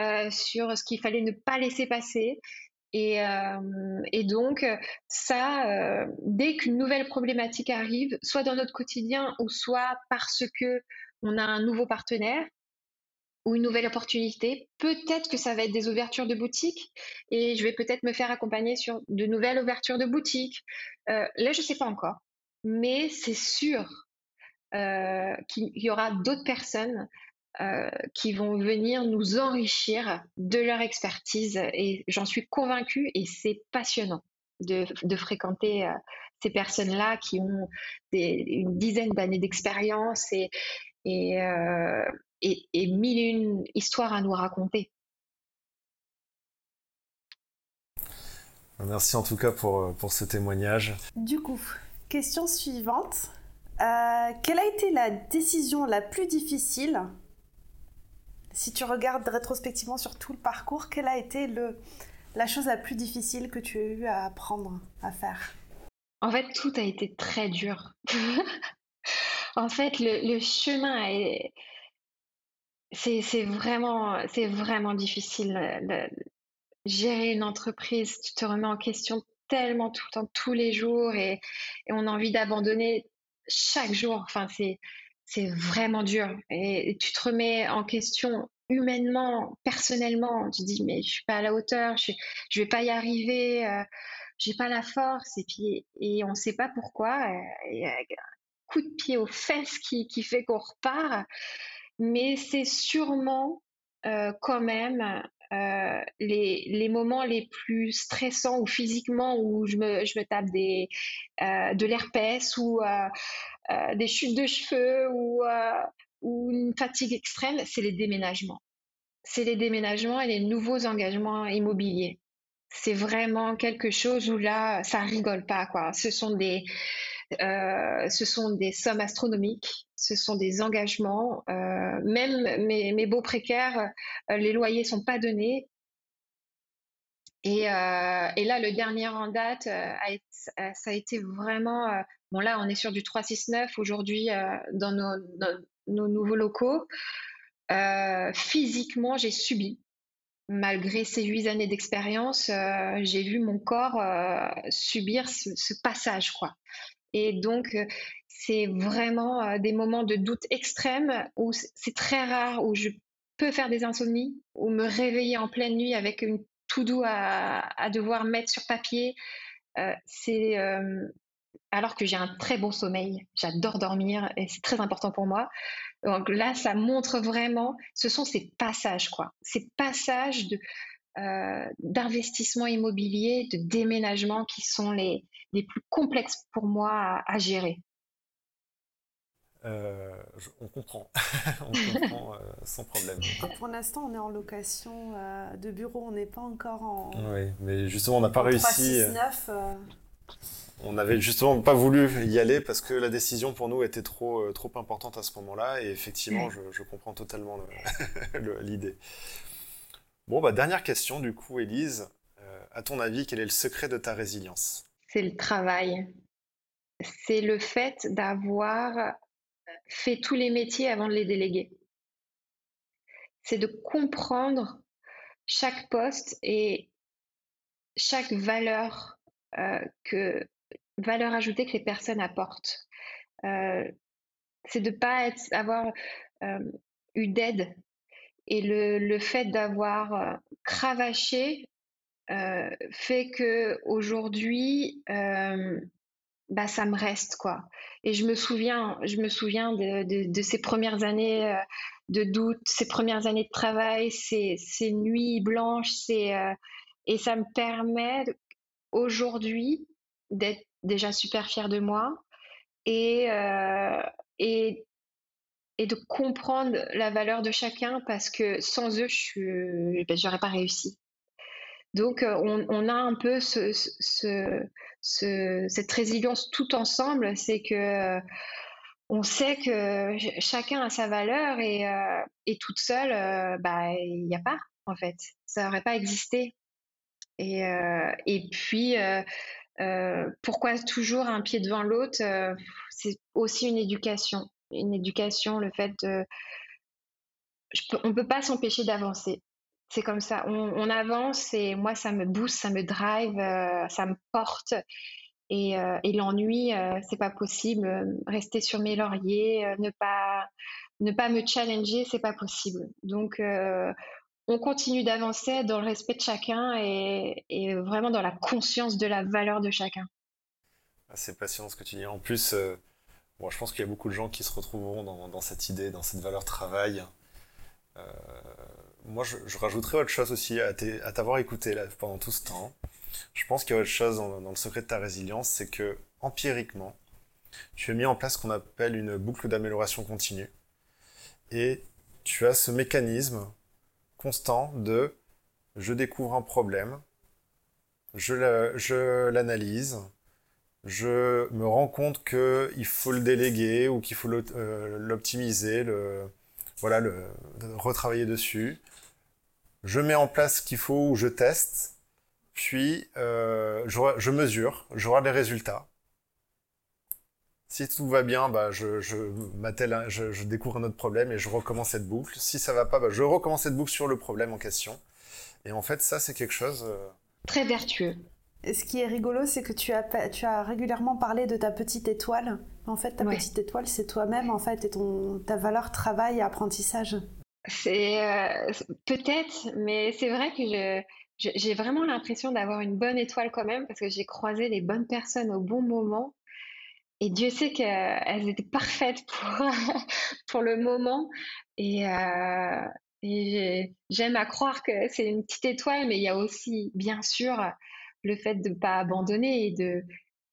euh, sur ce qu'il fallait ne pas laisser passer. Et, euh, et donc, ça, dès qu'une nouvelle problématique arrive, soit dans notre quotidien ou soit parce que on a un nouveau partenaire, ou une nouvelle opportunité. Peut-être que ça va être des ouvertures de boutiques et je vais peut-être me faire accompagner sur de nouvelles ouvertures de boutiques. Euh, là, je ne sais pas encore, mais c'est sûr euh, qu'il y aura d'autres personnes euh, qui vont venir nous enrichir de leur expertise et j'en suis convaincue et c'est passionnant de, fréquenter ces personnes-là qui ont une dizaine d'années d'expérience et, et, et, mille et une histoires à nous raconter. Merci en tout cas pour, euh, pour ce témoignage. Du coup, question suivante. Euh, quelle a été la décision la plus difficile? Si tu regardes rétrospectivement sur tout le parcours, quelle a été le, la chose la plus difficile que tu as eu à apprendre à faire? En fait, tout a été très dur. en fait, le, le chemin est, c'est vraiment, vraiment difficile de gérer une entreprise. Tu te remets en question tellement tout le temps, tous les jours, et, on a envie d'abandonner chaque jour. Enfin, c'est vraiment dur. Et, tu te remets en question humainement, personnellement. Tu dis, mais je suis pas à la hauteur, je, je vais pas y arriver, euh, j'ai pas la force. Et puis, et on sait pas pourquoi. Euh, un coup de pied aux fesses qui, fait qu'on repart. mais c'est sûrement quand même les, les, moments les plus stressants ou physiquement où je me, tape des, de l'herpès ou des chutes de cheveux ou une fatigue extrême, c'est les déménagements. C'est les déménagements et les nouveaux engagements immobiliers. C'est vraiment quelque chose où là, ça rigole pas, quoi. Ce sont des, euh, ce sont des sommes astronomiques, ce sont des engagements. Euh, même mes, beaux précaires, euh, les loyers sont pas donnés. Et, là, le dernier en date, ça a été vraiment. bon, là, on est sur du 369 aujourd'hui dans nos, nos, nouveaux locaux. physiquement, j'ai subi. Malgré ces huit années d'expérience, j'ai vu mon corps subir ce, ce, passage, quoi. Et donc, euh, c'est vraiment euh, des moments de doute extrême où c'est très rare, où je peux faire des insomnies, ou me réveiller en pleine nuit avec une tout doux à, devoir mettre sur papier. Euh, c'est alors que j'ai un très bon sommeil, j'adore dormir et c'est très important pour moi. Donc là, ça montre vraiment, ce sont ces passages, quoi, ces passages de, d'investissement immobilier, de déménagement qui sont les, les plus complexes pour moi à, gérer. Euh, on comprend, on comprend euh, sans problème. Pour l'instant, on est en location de bureau, on n'est pas encore en. Oui, mais justement, on n'a pas réussi. On n'avait justement pas voulu y aller parce que la décision pour nous était trop, trop importante à ce moment-là. Et effectivement, je, je comprends totalement l'idée. Bon, bah, dernière question du coup, Élise. Euh, à ton avis, quel est le secret de ta résilience? C'est le travail. C'est le fait d'avoir fait tous les métiers avant de les déléguer. C'est de comprendre chaque poste et chaque valeur euh, que valeur ajoutée que les personnes apportent. Euh, c'est de ne pas avoir eu d'aide et le, fait d'avoir euh, cravaché euh, fait que aujourd'hui, euh, bah, ça me reste quoi. Et je me souviens, je me souviens de, ces premières années euh, de doute, ces premières années de travail, ces, ces nuits blanches, et ça me permet aujourd'hui d'être déjà super fière de moi et et et de comprendre la valeur de chacun parce que sans eux, je ben, j'aurais pas réussi. Donc, euh, on, a un peu ce, ce, cette résilience tout ensemble, c'est que euh, on sait que chacun a sa valeur et, euh, toute seule, bah, il n'y a pas, en fait. Ça n'aurait pas existé. Et, et puis, pourquoi toujours un pied devant l'autre C'est aussi une éducation une éducation, le fait de... on ne peut pas s'empêcher d'avancer. C'est comme ça, on, avance et moi, ça me booste, ça me drive, euh, ça me porte. Et, euh, l'ennui, euh, c'est pas possible. Rester sur mes lauriers, ne, pas, ne pas me challenger, c'est pas possible. Donc, on continue d'avancer dans le respect de chacun et, et, vraiment dans la conscience de la valeur de chacun. Ah, c'est passionnant ce que tu dis. En plus, Bon, je pense qu'il y a beaucoup de gens qui se retrouveront dans, cette idée, dans cette valeur travail. Euh, moi, je, rajouterais autre chose aussi à t'avoir écouté pendant tout ce temps. Je pense qu'il y a autre chose dans, le secret de ta résilience, c'est que empiriquement, tu as mis en place ce qu'on appelle une boucle d'amélioration continue. Et tu as ce mécanisme constant de je découvre un problème, je l'analyse, je me rends compte qu'il faut le déléguer ou qu'il faut euh, l'optimiser, voilà, le, retravailler dessus. Je mets en place ce qu'il faut ou je teste, puis euh, je, mesure, je vois les résultats. Si tout va bien, bah, je, je, je, je, découvre un autre problème et je recommence cette boucle. Si ça va pas, bah, je recommence cette boucle sur le problème en question. Et en fait, ça, c'est quelque chose... Euh, Très vertueux ce qui est rigolo, c'est que tu as, tu as régulièrement parlé de ta petite étoile. En fait, ta petite étoile, c'est toi-même, en fait, et ton, ta valeur travail et apprentissage. C'est euh, peut-être, mais c'est vrai que j'ai vraiment l'impression d'avoir une bonne étoile quand même, parce que j'ai croisé les bonnes personnes au bon moment. Et Dieu sait qu'elles étaient parfaites pour, pour le moment. Et, euh, j'aime à croire que c'est une petite étoile, mais il y a aussi, bien sûr, le fait de ne pas abandonner et de,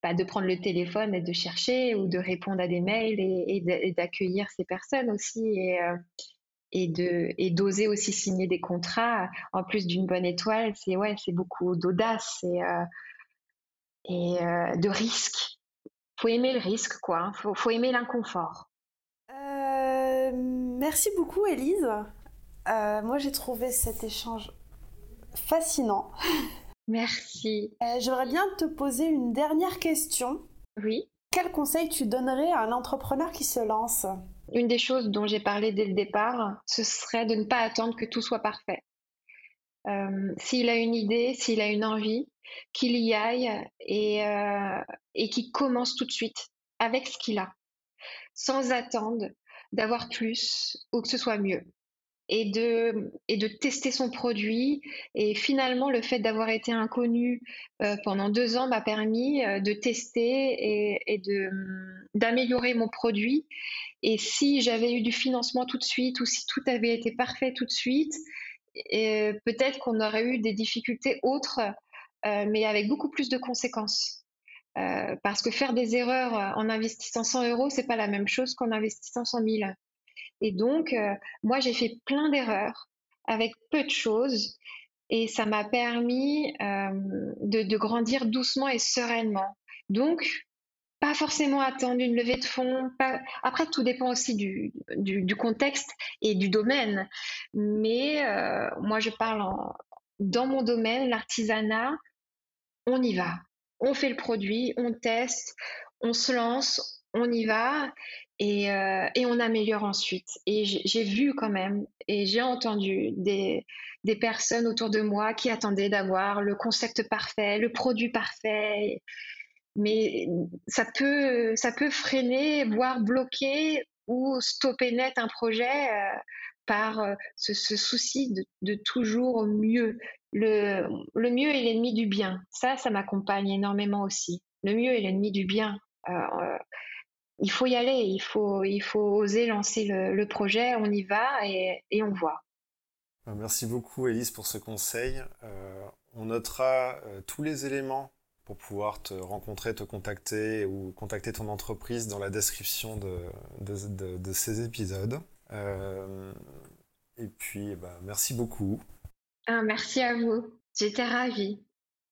bah, de prendre le téléphone et de chercher ou de répondre à des mails et, d'accueillir ces personnes aussi. Euh, et de et d'oser aussi signer des contrats en plus d'une bonne étoile c'est ouais c'est beaucoup d'audace et euh, et de risque faut aimer le risque, quoi. Hein. Faut, faut aimer l'inconfort. Euh, merci beaucoup, Élise. Euh, moi, j'ai trouvé cet échange fascinant. Merci. Euh, j'aimerais bien te poser une dernière question. Oui. Quel conseil tu donnerais à un entrepreneur qui se lance? Une des choses dont j'ai parlé dès le départ, ce serait de ne pas attendre que tout soit parfait. s'il a une idée, s'il a une envie, qu'il y aille et, euh, et qu'il commence tout de suite avec ce qu'il a, sans attendre d'avoir plus ou que ce soit mieux. Et de, tester son produit. Et finalement, le fait d'avoir été inconnu euh, pendant deux ans m'a permis euh, de tester et, de, d'améliorer mon produit. Et si j'avais eu du financement tout de suite ou si tout avait été parfait tout de suite, peut-être qu'on aurait eu des difficultés autres euh, mais avec beaucoup plus de conséquences. Euh, parce que faire des erreurs euh, en investissant 100 euros, c'est pas la même chose qu'en investissant 100 000. Et donc, moi, j'ai fait plein d'erreurs avec peu de choses et ça m'a permis de, de, grandir doucement et sereinement. Donc, pas forcément attendre une levée de fonds. Après, tout dépend aussi du, contexte et du domaine. Mais moi, je parle dans mon domaine, l'artisanat, on y va. On fait le produit, on teste, on se lance, on y va et, euh, on améliore ensuite. Et j'ai vu quand même et j'ai entendu des, personnes autour de moi qui attendaient d'avoir le concept parfait, le produit parfait. Mais ça peut, ça peut freiner, voire bloquer ou stopper net un projet euh, par euh, ce, souci de, toujours mieux. Le, le mieux est l'ennemi du bien. Ça, ça m'accompagne énormément aussi. Le mieux est l'ennemi du bien. Il faut y aller, il faut, il faut oser lancer le, projet, on y va et, et, on voit. Merci beaucoup Elise pour ce conseil. on notera tous les éléments pour pouvoir te rencontrer, te contacter ou contacter ton entreprise dans la description de, de, de ces épisodes. Euh, et puis, bah, merci beaucoup. Ah, merci à vous. J'étais ravie.